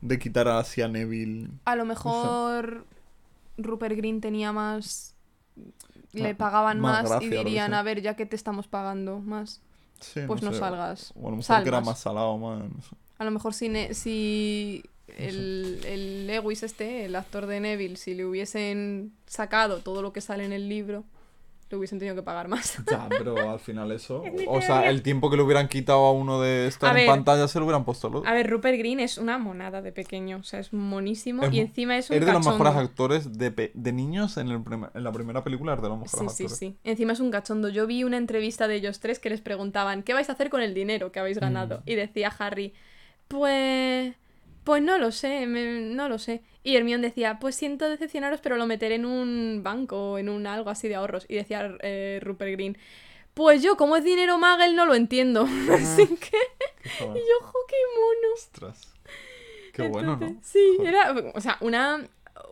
de quitar así a Neville. A lo mejor Rupert Green tenía más. Le Ma- pagaban más y dirían, a ver, ya que te estamos pagando más, Sí, pues no, sé. salgas. O a lo mejor que era más. salado, no sé. A lo mejor si el, el Lewis este, el actor de Neville, si le hubiesen sacado todo lo que sale en el libro, le hubiesen tenido que pagar más. Ya, pero al final eso. O sea, el tiempo que le hubieran quitado a uno de estar A en ver. pantalla se lo hubieran puesto al otro. A ver, Rupert Green es una monada de pequeño, o sea, es monísimo Es y encima es un Es de los cachondo. mejores actores de, de niños en, el prim- en la primera película, es de los mejores Sí, sí, actores. sí. Encima es un cachondo. Yo vi una entrevista de ellos tres que les preguntaban, ¿qué vais a hacer con el dinero que habéis ganado? Mm. Y decía Harry, pues... Pues no lo sé, me- no lo sé. Y Hermione decía, pues siento decepcionaros, pero lo meteré en un banco o en un algo así de ahorros. Y decía eh, Rupert Green, pues yo, como es dinero Magel, no lo entiendo. Así que... Y yo, jo, qué mono. Ostras. Qué bueno, ¿no? Sí, era, o sea, una,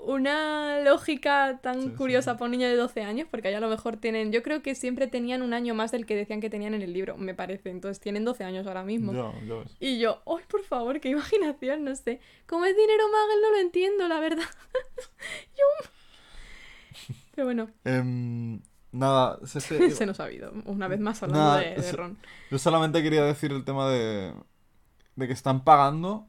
una lógica tan Sí, curiosa sí. para un niño de 12 años, porque allá a lo mejor tienen, yo creo que siempre tenían un año más del que decían que tenían en el libro, me parece, entonces tienen 12 años ahora mismo. Ves. Y yo, ¡ay, por favor, qué imaginación! No sé. Como es dinero Magel, no lo entiendo, la verdad. yo... Pero bueno, Em, nada, se- se- se nos ha ido, una vez más hablando Nada, de, de se- Ron. yo solamente quería decir el tema de, de que están pagando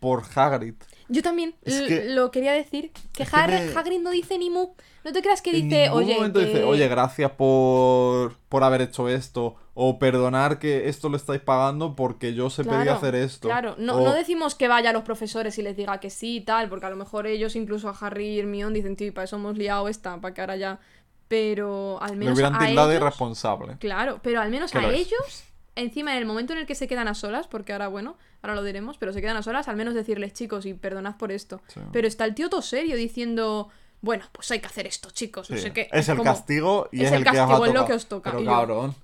por Hagrid. Yo también que- lo quería decir, que, me- Hagrid no dice ni mu. No te creas que En dice, ningún oye, momento dice, oye, gracias por, por haber hecho esto. O perdonar que esto lo estáis pagando porque yo se pedí hacer esto. Claro, no, O- no decimos que vaya a los profesores y les diga que sí y tal, porque a lo mejor ellos, incluso a Harry y Hermione, dicen, tío, y para eso hemos liado esta, para que ahora ya. Pero al menos hubieran a de ellos, irresponsable. Claro, pero al menos a ellos, encima en el momento en el que se quedan a solas, porque ahora, bueno, ahora lo diremos, pero se quedan a solas, al menos decirles, chicos, y perdonad por esto. Sí. Pero está el tío todo serio diciendo, bueno, pues hay que hacer esto, chicos. No Sí. sé qué. Es el como- castigo y es es, el que castigo, es lo que os toca. Pero Y yo, cabrón.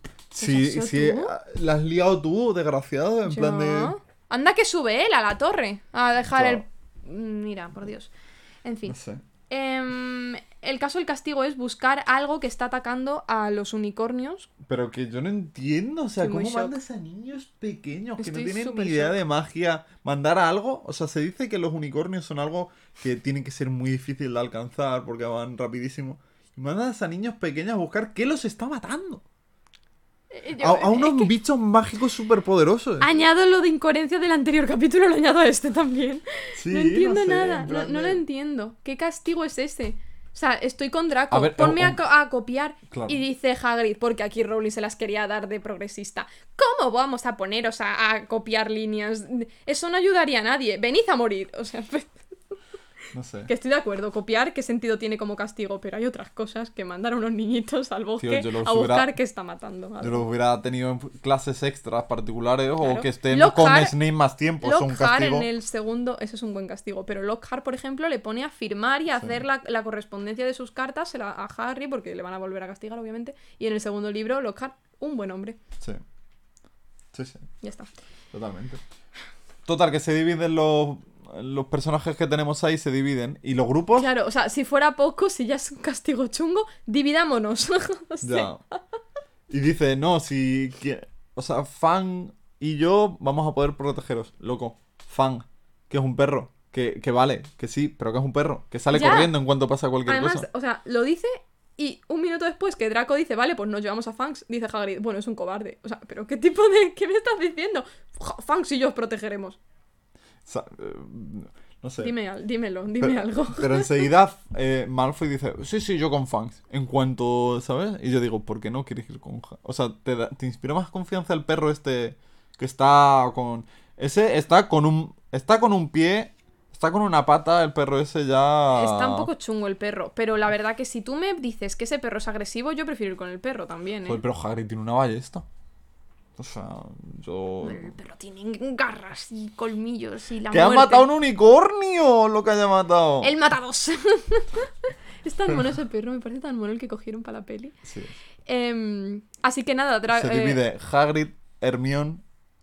Hecho si tú? la has liado tú, desgraciado, en plan de. Anda que sube él a la torre a dejar Claro. el... Mira, por Dios. En fin. No sé. Em, el caso del castigo es buscar algo que está atacando a los unicornios. Pero que yo no entiendo, o sea, Estoy ¿cómo shock. mandas a niños pequeños que Estoy no tienen ni idea shock. de magia mandar a algo? O sea, se dice que los unicornios son algo que tiene que ser muy difícil de alcanzar porque van rapidísimo. Y mandas a niños pequeños a buscar qué los está matando. Eh, A, yo- a unos bichos mágicos superpoderosos. Añado lo de incoherencia del anterior capítulo, lo añado a este también. Sí, no entiendo sé, nada, no, lo entiendo. ¿Qué castigo es ese? O sea, estoy con Draco. A ver, Ponme o- a, co- a copiar. Claro. Y dice Hagrid, porque aquí Rowling se las quería dar de progresista. ¿Cómo vamos a poneros a, a copiar líneas? Eso no ayudaría a nadie. Venid a morir. O sea, No sé. que estoy de acuerdo. Copiar, ¿qué sentido tiene como castigo? Pero hay otras cosas que mandar a unos niñitos al bosque los a hubiera- buscar qué está matando. Yo los hubiera tenido en clases extras particulares o que estén Lockhart- con Snape más tiempo. Es un Lockhart castigo. en el segundo, eso es un buen castigo, pero Lockhart, por ejemplo, le pone a firmar y a hacer la, la correspondencia de sus cartas se la- a Harry, porque le van a volver a castigar, obviamente. Y en el segundo libro, Lockhart, un buen hombre. Sí. Sí, sí. Ya está. Totalmente. Total, que se dividen los, los personajes que tenemos ahí, se dividen. Y los grupos. Claro, o sea, si fuera poco, si ya es un castigo chungo, dividámonos. O sea, Ya. Y dice, no, si. O sea, Fan y yo vamos a poder protegeros. Loco. Fan, que es un perro. Que, que vale, que sí, pero que es un perro. Que sale Ya. corriendo en cuanto pasa cualquier Además, cosa. o sea, lo dice y un minuto después que Draco dice, vale, pues nos llevamos a Fangs, dice Hagrid, bueno, es un cobarde. O sea, pero ¿qué tipo de... ¿Qué me estás diciendo? Fangs y yo os protegeremos. Eh, no sé. Dime, al- dímelo, dime pero, algo. pero enseguida eh, Malfoy dice, sí, sí, yo con fans. En cuanto, ¿sabes? Y yo digo, ¿por qué no quieres ir con... Ja-?" O sea, te, da- te inspira más confianza el perro este que está con... Ese está con un... Está con un pie... Está con una pata, el perro ese ya... Está un poco chungo el perro, pero la verdad que si tú me dices que ese perro es agresivo, yo prefiero ir con el perro también, ¿eh? Joder, pero Hagrid tiene una ballesta. O sea, yo... El perro tiene garras y colmillos y la ¡Que ha matado un unicornio! Lo que haya matado. ¡El matados! es tan mono ese perro, me parece tan mono el que cogieron para la peli. Sí. Em, así que nada, Se eh, divide Hagrid, Hermione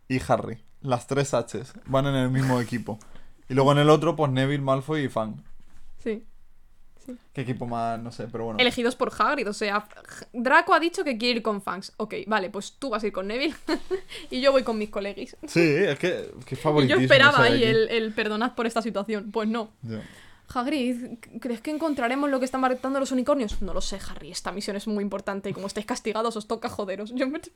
y Harry. Las tres H's van en el mismo equipo. Y luego en el otro, pues Neville, Malfoy y Fang. sí. ¿Qué equipo más? No sé, pero bueno. Elegidos por Hagrid, o sea, Draco ha dicho que quiere ir con Fangs. Ok, vale, pues tú vas a ir con Neville y yo voy con mis colegis. Sí, es que, que Y favoritismo. yo esperaba ahí el, el perdonad por esta situación. Pues no. Hagrid, ¿crees que encontraremos lo que están matando los unicornios? No lo sé, Harry. Esta misión es muy importante y como estáis castigados os toca joderos. Yo me...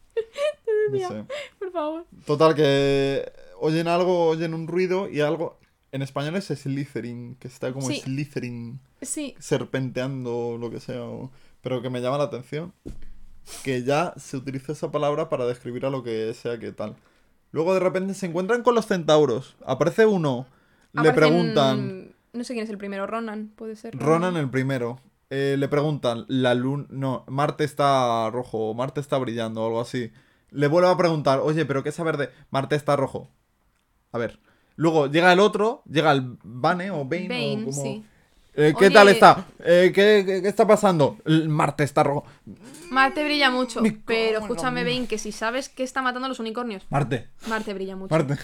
No sé. Por favor. Total, que oyen algo, oyen un ruido y algo. En español es Slytherin, que está como Sí. Slytherin Sí, serpenteando lo que sea. o- Pero que me llama la atención que ya se utiliza esa palabra para describir a lo que sea que tal. Luego de repente se encuentran con los centauros. Aparece uno. Le preguntan. No sé quién es el primero, Ronan, puede ser. Ronan el primero. Eh, le preguntan, la luna... No, Marte está rojo, Marte está brillando o algo así. Le vuelve a preguntar, oye, pero ¿qué saber de Marte está rojo? A ver. Luego llega el otro, llega el Bane o Bane, o como- sí. Eh, ¿Qué Oye- tal está? Eh, ¿qué, qué, qué está pasando? El Marte está rojo. Marte brilla mucho, pero escúchame, mía. Bane, que si sabes que está matando a los unicornios, Marte, Marte brilla mucho. Marte.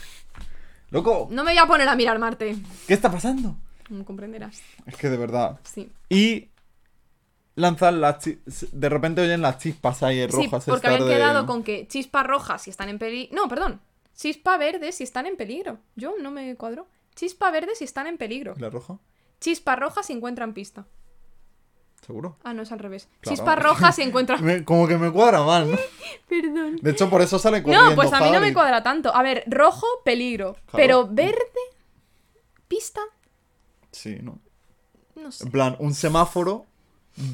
Loco, No me voy a poner a mirar Marte. ¿qué está pasando? Como comprenderás. Es que de verdad. Sí. Y lanzan las De repente oyen las chispas ahí Sí, rojas. porque estas habían de- quedado con que chispa roja si están en peligro. No, perdón. Chispa verde si están en peligro. Yo no me cuadro. Chispa verde si están en peligro. ¿La roja? Chispa roja si encuentran pista. ¿Seguro? Ah, no, es al revés. Claro. Chispa roja si encuentran. Me- como que me cuadra mal, ¿no? Perdón. De hecho, por eso sale corriendo No, pues a mí no me cuadra tanto. A ver, rojo, peligro. Claro. Pero verde, pista, Sí, ¿no? no sé. En plan, un semáforo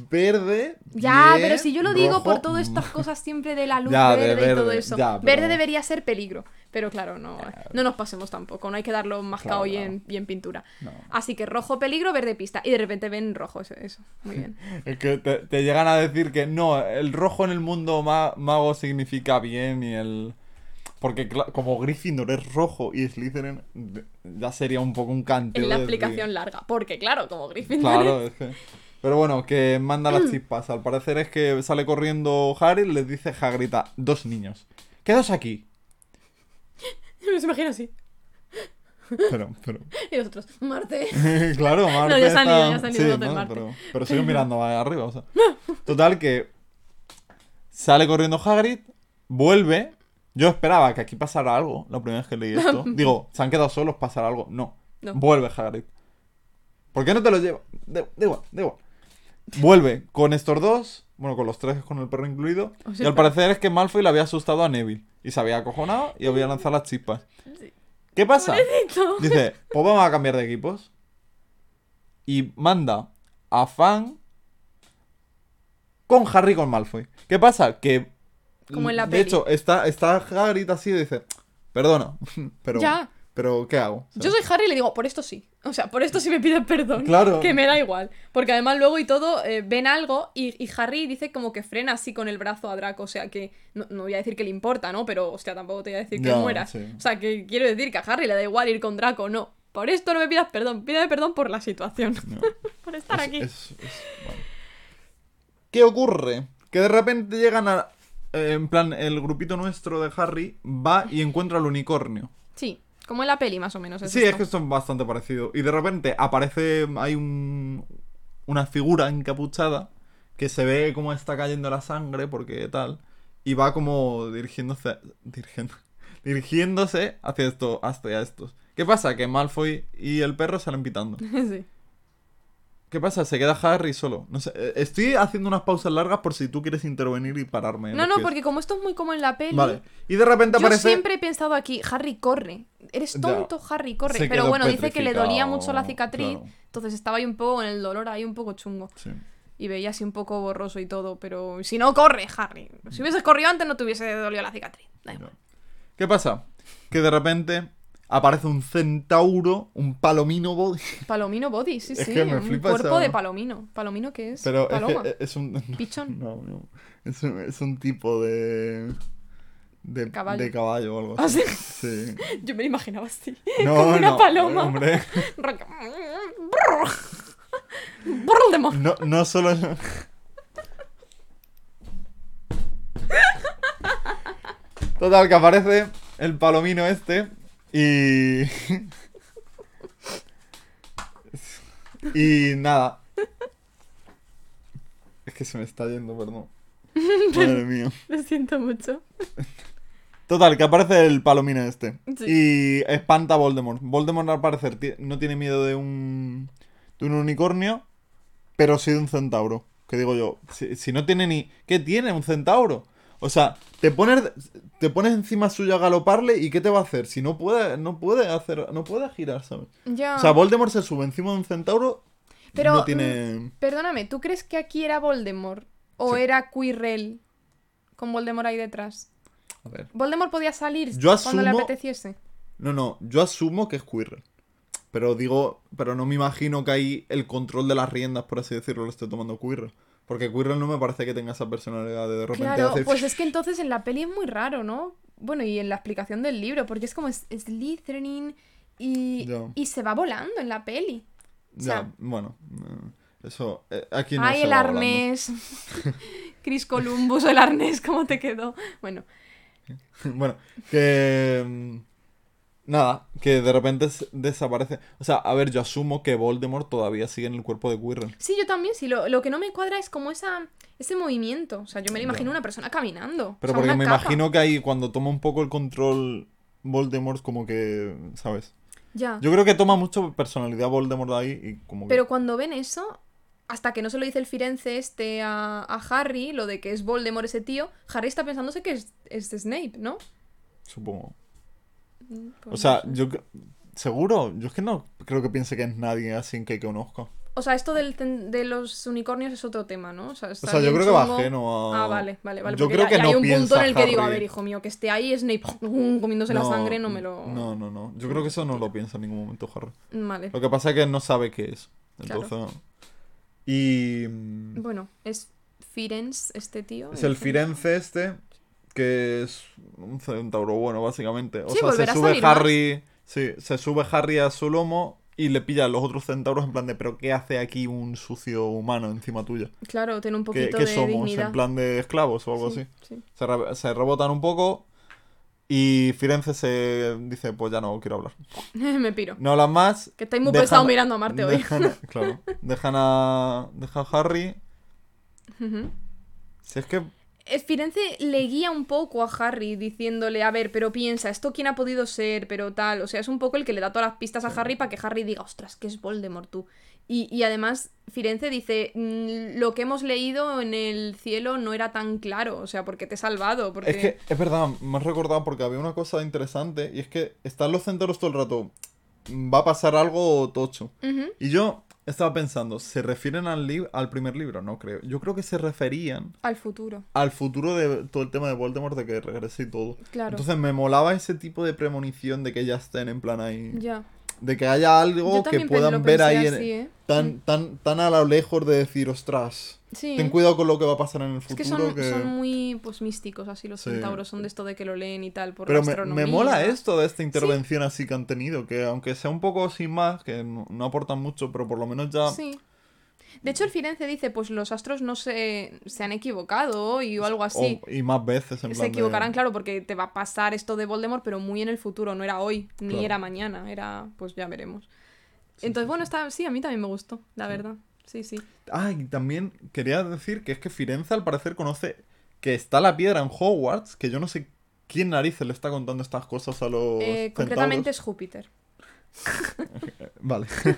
verde. Ya, bien, pero si yo lo digo rojo, por todas estas cosas siempre de la luz Ya, de verde, y todo eso. ya, pero- Verde debería ser peligro. Pero claro, no, no nos pasemos tampoco. No hay que darlo mascado y, Claro. en, y en pintura. No. Así que rojo, peligro, verde, pista. Y de repente ven rojo, eso. eso. Muy bien. Es que te, te llegan a decir que no, el rojo en el mundo ma- mago significa bien y el... Porque como Gryffindor es rojo y Slytherin ya sería un poco un canteo. Es la de- explicación larga. Porque claro, como Gryffindor. Claro, es que... Pero bueno, que manda las chispas. Al parecer es que sale corriendo Harry y les dice Hagrid a dos niños. Quedaos aquí. Me imagino así. Pero, pero... Y los otros, Marte. claro, Marte ya se han ido, ya se han sí, ido ¿no? Marte. Pero, pero sigo mirando arriba, o sea. Total que sale corriendo Hagrid, vuelve. Yo esperaba que aquí pasara algo la primera vez que leí esto. Digo, se han quedado solos, pasará algo. No. No. Vuelve Hagrid. ¿Por qué no te lo lleva? Da igual, da igual. Vuelve con estos dos, bueno, con los tres, con el perro incluido. O y sea, al parecer es que Malfoy le había asustado a Neville. Y se había acojonado y había lanzado las chispas. ¿Qué pasa? Pobrecito. Dice, pues vamos a cambiar de equipos. Y manda a Fan con Harry con Malfoy. ¿Qué pasa? Que. Como en la De peli. hecho, está, está Hagrid así y dice, perdona, pero. Ya. Pero, ¿qué hago? Yo soy Harry y le digo, por esto sí. O sea, por esto sí me piden perdón. Claro. Que me da igual. Porque además luego y todo eh, ven algo y, y Harry dice como que frena así con el brazo a Draco. O sea que no, no voy a decir que le importa, ¿no? Pero, hostia, tampoco te voy a decir que Ya, mueras. sí. O sea, que quiero decir que a Harry le da igual ir con Draco, no. Por esto no me pidas perdón. Pídeme perdón por la situación. no. por estar Es- aquí. es- es- bueno. ¿Qué ocurre? Que de repente llegan a. eh, en plan, el grupito nuestro de Harry va y encuentra al unicornio. Sí, como en la peli más o menos. Sí, es que es bastante parecido. Y de repente aparece, hay un, una figura encapuchada que se ve cómo está cayendo la sangre, porque tal, y va como dirigiéndose, dirigiendo, dirigiéndose hacia, esto, hacia estos. ¿Qué pasa? Que Malfoy y el perro salen pitando. sí. ¿Qué pasa? Se queda Harry solo. No sé, eh, estoy haciendo unas pausas largas por si tú quieres intervenir y pararme. No, no, pies. porque como esto es muy como en la peli. Vale. Y de repente Yo aparece... siempre he pensado aquí, Harry corre. Eres Ya. tonto, Harry corre. Se Pero bueno, dice que le dolía mucho la cicatriz. claro. Entonces estaba ahí un poco en el dolor, ahí un poco chungo. Sí. Y veía así un poco borroso y todo. Pero si no, corre, Harry. Si hubieses corrido antes, no te hubiese dolido la cicatriz. Da igual. ¿Qué pasa? Que de repente aparece un centauro, un palomino body. Palomino body, sí, Es sí. que me un cuerpo esa- de palomino. ¿Palomino qué es? Pero es, Paloma. es un. Pichón. No, no. Es un, es un tipo de. De Caballo. de caballo o algo ¿Ah, así. sí? Sí. Yo me lo imaginaba así. No, como una no, paloma. Hombre, no, no solo. Total, que aparece el palomino este y... y nada. Es que se me está yendo, perdón. Madre mía. Lo siento mucho. Total, que aparece el palomino este. Sí. Y espanta a Voldemort. Voldemort al parecer no tiene miedo de un, de un unicornio, pero sí de un centauro. Que digo yo, si, si no tiene ni... ¿Qué tiene un centauro? O sea, te pones, te pones encima suyo a galoparle y ¿qué te va a hacer? Si no puede, no puede hacer, no puede girar, ¿sabes? Ya. O sea, Voldemort se sube encima de un centauro Pero, no tiene... Perdóname, ¿tú crees que aquí era Voldemort? ¿O Sí. era Quirrell con Voldemort ahí detrás? A ver. ¿Voldemort podía salir Yo cuando le apeteciese? No, no, yo asumo que es Quirrell. Pero digo, pero no me imagino que ahí el control de las riendas, por así decirlo, lo esté tomando Quirrell. Porque Quirrell no me parece que tenga esa personalidad de de repente Claro, pues es que entonces en la peli es muy raro, ¿no? Bueno, y en la explicación del libro, porque es como es- Slytherin y, y se va volando en la peli. o Ya, bueno, eh, eso, eh, aquí no Ay, se el va arnés. Chris Columbus el arnés, ¿cómo te quedó? Bueno, bueno, que... Nada, que de repente desaparece. O sea, a ver, yo asumo que Voldemort todavía sigue en el cuerpo de Quirrell. sí, yo también, sí. Lo, lo que no me cuadra es como esa, ese movimiento. O sea, yo me lo imagino una persona caminando. Pero o sea, porque me capa. imagino que ahí cuando toma un poco el control Voldemort, como que, ¿sabes? Ya. Yo creo que toma mucho personalidad Voldemort ahí y como que... Pero cuando ven eso, hasta que no se lo dice el Firenze este a, a Harry, lo de que es Voldemort ese tío, Harry está pensándose que es, es Snape, ¿no? Supongo. O sea, yo... Seguro, yo es que no creo que piense que es nadie así que conozca. O sea, esto del ten- de los unicornios es otro tema, ¿no? O sea, O está sea, yo creo que va ajeno a... Ah, vale, vale, vale. Yo creo ya- que ya no hay un punto en el que digo, a ver, hijo mío, que esté ahí Snape comiéndose la sangre, no me lo... No, no, no. Yo creo que eso no lo piensa en ningún momento Harry. Vale. Lo que pasa es que no sabe qué es. Claro. Entonces... Y... mm, Bueno, es Firenze este tío. Es el Firenze este, que es un centauro bueno, básicamente. O Sí, sea, se sube más. Harry. Sí, se sube Harry a su lomo y le pilla a los otros centauros en plan de, pero ¿qué hace aquí un sucio humano encima tuya? Claro, tiene un ¿Qué, poquito qué de somos? dignidad. ¿En plan de esclavos o algo Sí, así? sí. Se, re- se rebotan un poco y Firenze se dice, pues ya no quiero hablar. me piro. No hablan más. Que estáis muy pesado mirando a Marte hoy. dejan claro. Dejan a, dejan a Harry. Ujú. Si es que Firenze le guía un poco a Harry diciéndole, a ver, pero piensa, ¿esto quién ha podido ser? Pero tal, o sea, es un poco el que le da todas las pistas a Harry para que Harry diga, ostras, que es Voldemort tú. Y, y además, Firenze dice, "Mm, lo que hemos leído en el cielo no era tan claro, o sea, porque te he salvado, porque... Es que, es verdad, me has recordado porque había una cosa interesante y es que están los centauros todo el rato. Va a pasar algo tocho. Y yo estaba pensando, ¿se refieren al, al primer libro? No creo. Yo creo que se referían Al futuro, al futuro de todo el tema de Voldemort, de que regrese y todo. claro. Entonces me molaba ese tipo de premonición de que ya estén en plan ahí. ya. De que haya algo que puedan ver ahí en- ¿eh? tan, tan, tan a lo lejos de decir, ostras, Sí. ten cuidado con lo que va a pasar en el Es futuro. que son, que- son muy pues místicos así los Sí. centauros, son de esto de que lo leen y tal por Pero me, mola esto de esta intervención así que han tenido, que aunque sea un poco sin más, que no, no aportan mucho, pero por lo menos ya... Sí. De hecho, el Firenze dice, pues los astros no se, se han equivocado hoy o algo así. o- y más veces en se plan de- equivocarán, claro, porque te va a pasar esto de Voldemort, pero muy en el futuro, no era hoy, ni Claro. era mañana, era, pues ya veremos. Entonces, bueno, está, sí, a mí también me gustó, la verdad. Sí, sí. Ah, y también quería decir que es que Firenze al parecer conoce que está la piedra en Hogwarts, que yo no sé quién narices le está contando estas cosas a los Eh, concretamente es Júpiter. Vale.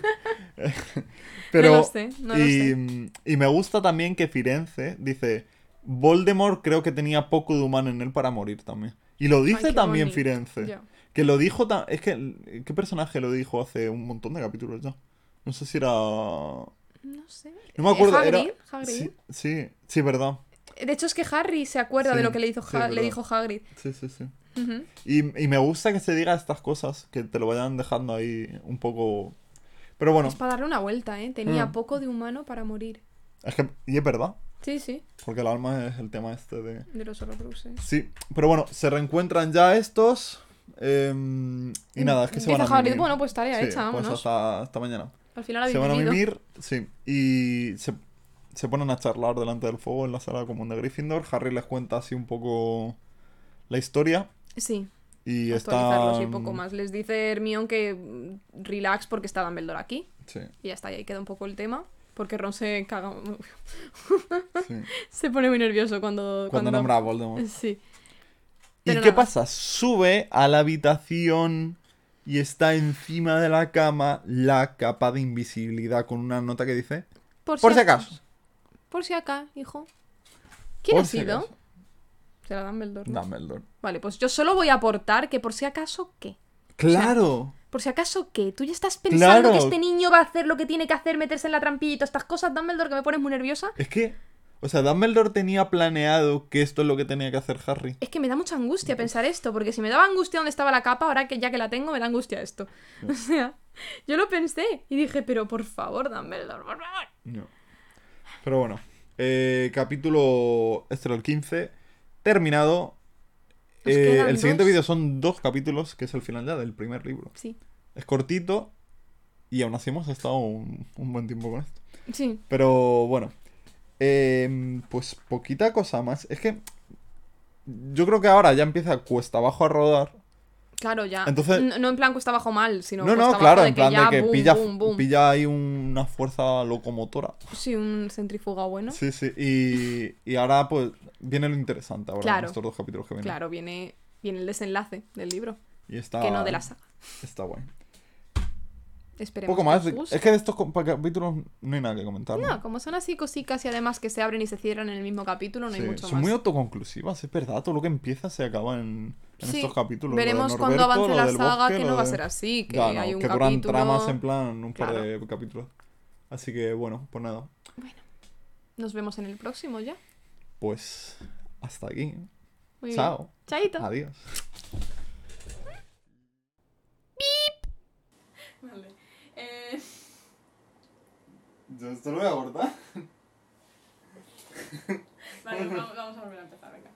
No Pero... lo sé, no lo y, sé. y me gusta también que Firenze dice, Voldemort creo que tenía poco de humano en él para morir también. Y lo dice también bonito. Firenze. Que lo dijo Es que. ¿Qué personaje lo dijo hace un montón de capítulos ya? No sé si era. No No sé. me acuerdo. Eh, era... Hagrid, Hagrid. Sí, sí, sí, verdad. De hecho, es que Harry se acuerda Sí, de lo que le, hizo Ha- le dijo Hagrid. Sí, sí, sí. Y, y me gusta que se diga estas cosas, que te lo vayan dejando ahí un poco. Pero bueno, Es para darle una vuelta, ¿eh? Tenía Mm. poco de humano para morir. es que. Y es verdad, Sí, sí, porque el alma es el tema este de. de los Horcruxes. Sí, pero bueno, se reencuentran ya estos. em, y nada, es que se van a Hagrid, bueno, pues tarea Sí, hecha, pues vámonos. hasta, hasta mañana. Al final Se habéis van a mimir, sí. Y se, se ponen a charlar delante del fuego en la sala común de Gryffindor. Harry les cuenta así un poco la historia Sí, y está... y poco más. Les dice Hermione que mm, relax porque está Dumbledore aquí. Sí, Y ya está, y ahí queda un poco el tema. Porque Ron se caga. sí. se pone muy nervioso cuando. Cuando nombra a Voldemort. Sí. ¿Y qué pasa? Sube a la habitación y está encima de la cama la capa de invisibilidad con una nota que dice... Por si acaso. Por si acá, hijo. ¿Quién Por ha si sido? acaso. Será Dumbledore. ¿no? Dumbledore. Vale, pues yo solo voy a aportar que por si acaso, ¿qué? ¡Claro! Por si acaso, ¿qué? ¿Tú ya estás pensando Claro. que este niño va a hacer lo que tiene que hacer, meterse en la trampilla y todas estas cosas, Dumbledore, que me pones muy nerviosa? Es que... O sea, Dumbledore tenía planeado que esto es lo que tenía que hacer Harry. Es que me da mucha angustia pensar esto, porque si me daba angustia donde estaba la capa, ahora que ya que la tengo, me da angustia esto. O sea, yo lo pensé y dije, pero por favor, Dumbledore, por favor. No. Pero bueno. eh, capítulo... Este era el 15. Terminado. Eh, el siguiente vídeo son dos capítulos, que es el final ya del primer libro. Sí, Es cortito. Y aún así hemos estado un, un buen tiempo con esto. sí. Pero bueno. Em, pues poquita cosa más. Es que yo creo que ahora ya empieza cuesta abajo a rodar. Claro, ya. Entonces- no, no en plan cuesta abajo mal, sino No, no, claro, en que plan ya de que boom, pilla, boom, boom. pilla ahí una fuerza locomotora. Sí, un centrífuga bueno. Sí, sí. Y, y ahora pues viene lo interesante ahora en Claro. estos dos capítulos que vienen. Claro, viene, viene el desenlace del libro, Y está, que no de la saga. Está guay. Esperemos Poco que más. os guste. Es que de estos capítulos no hay nada que comentar. ¿no? Como son así cositas y además que se abren y se cierran en el mismo capítulo, no hay mucho son más. muy autoconclusivas, es verdad. Todo lo que empieza se acaba en, en Sí, estos capítulos. Veremos cuando avance la saga bosque, que no va a ser así, que Ya, no, hay un que duran capítulo... tramas en plan un par Claro. de capítulos. Así que bueno, pues nada. Nos vemos en el próximo ya. Pues hasta aquí. Muy Chao. bien. Chaito. Adiós. Vale. Eh, Yo esto lo voy a cortar. vale, vamos, vamos a volver a empezar.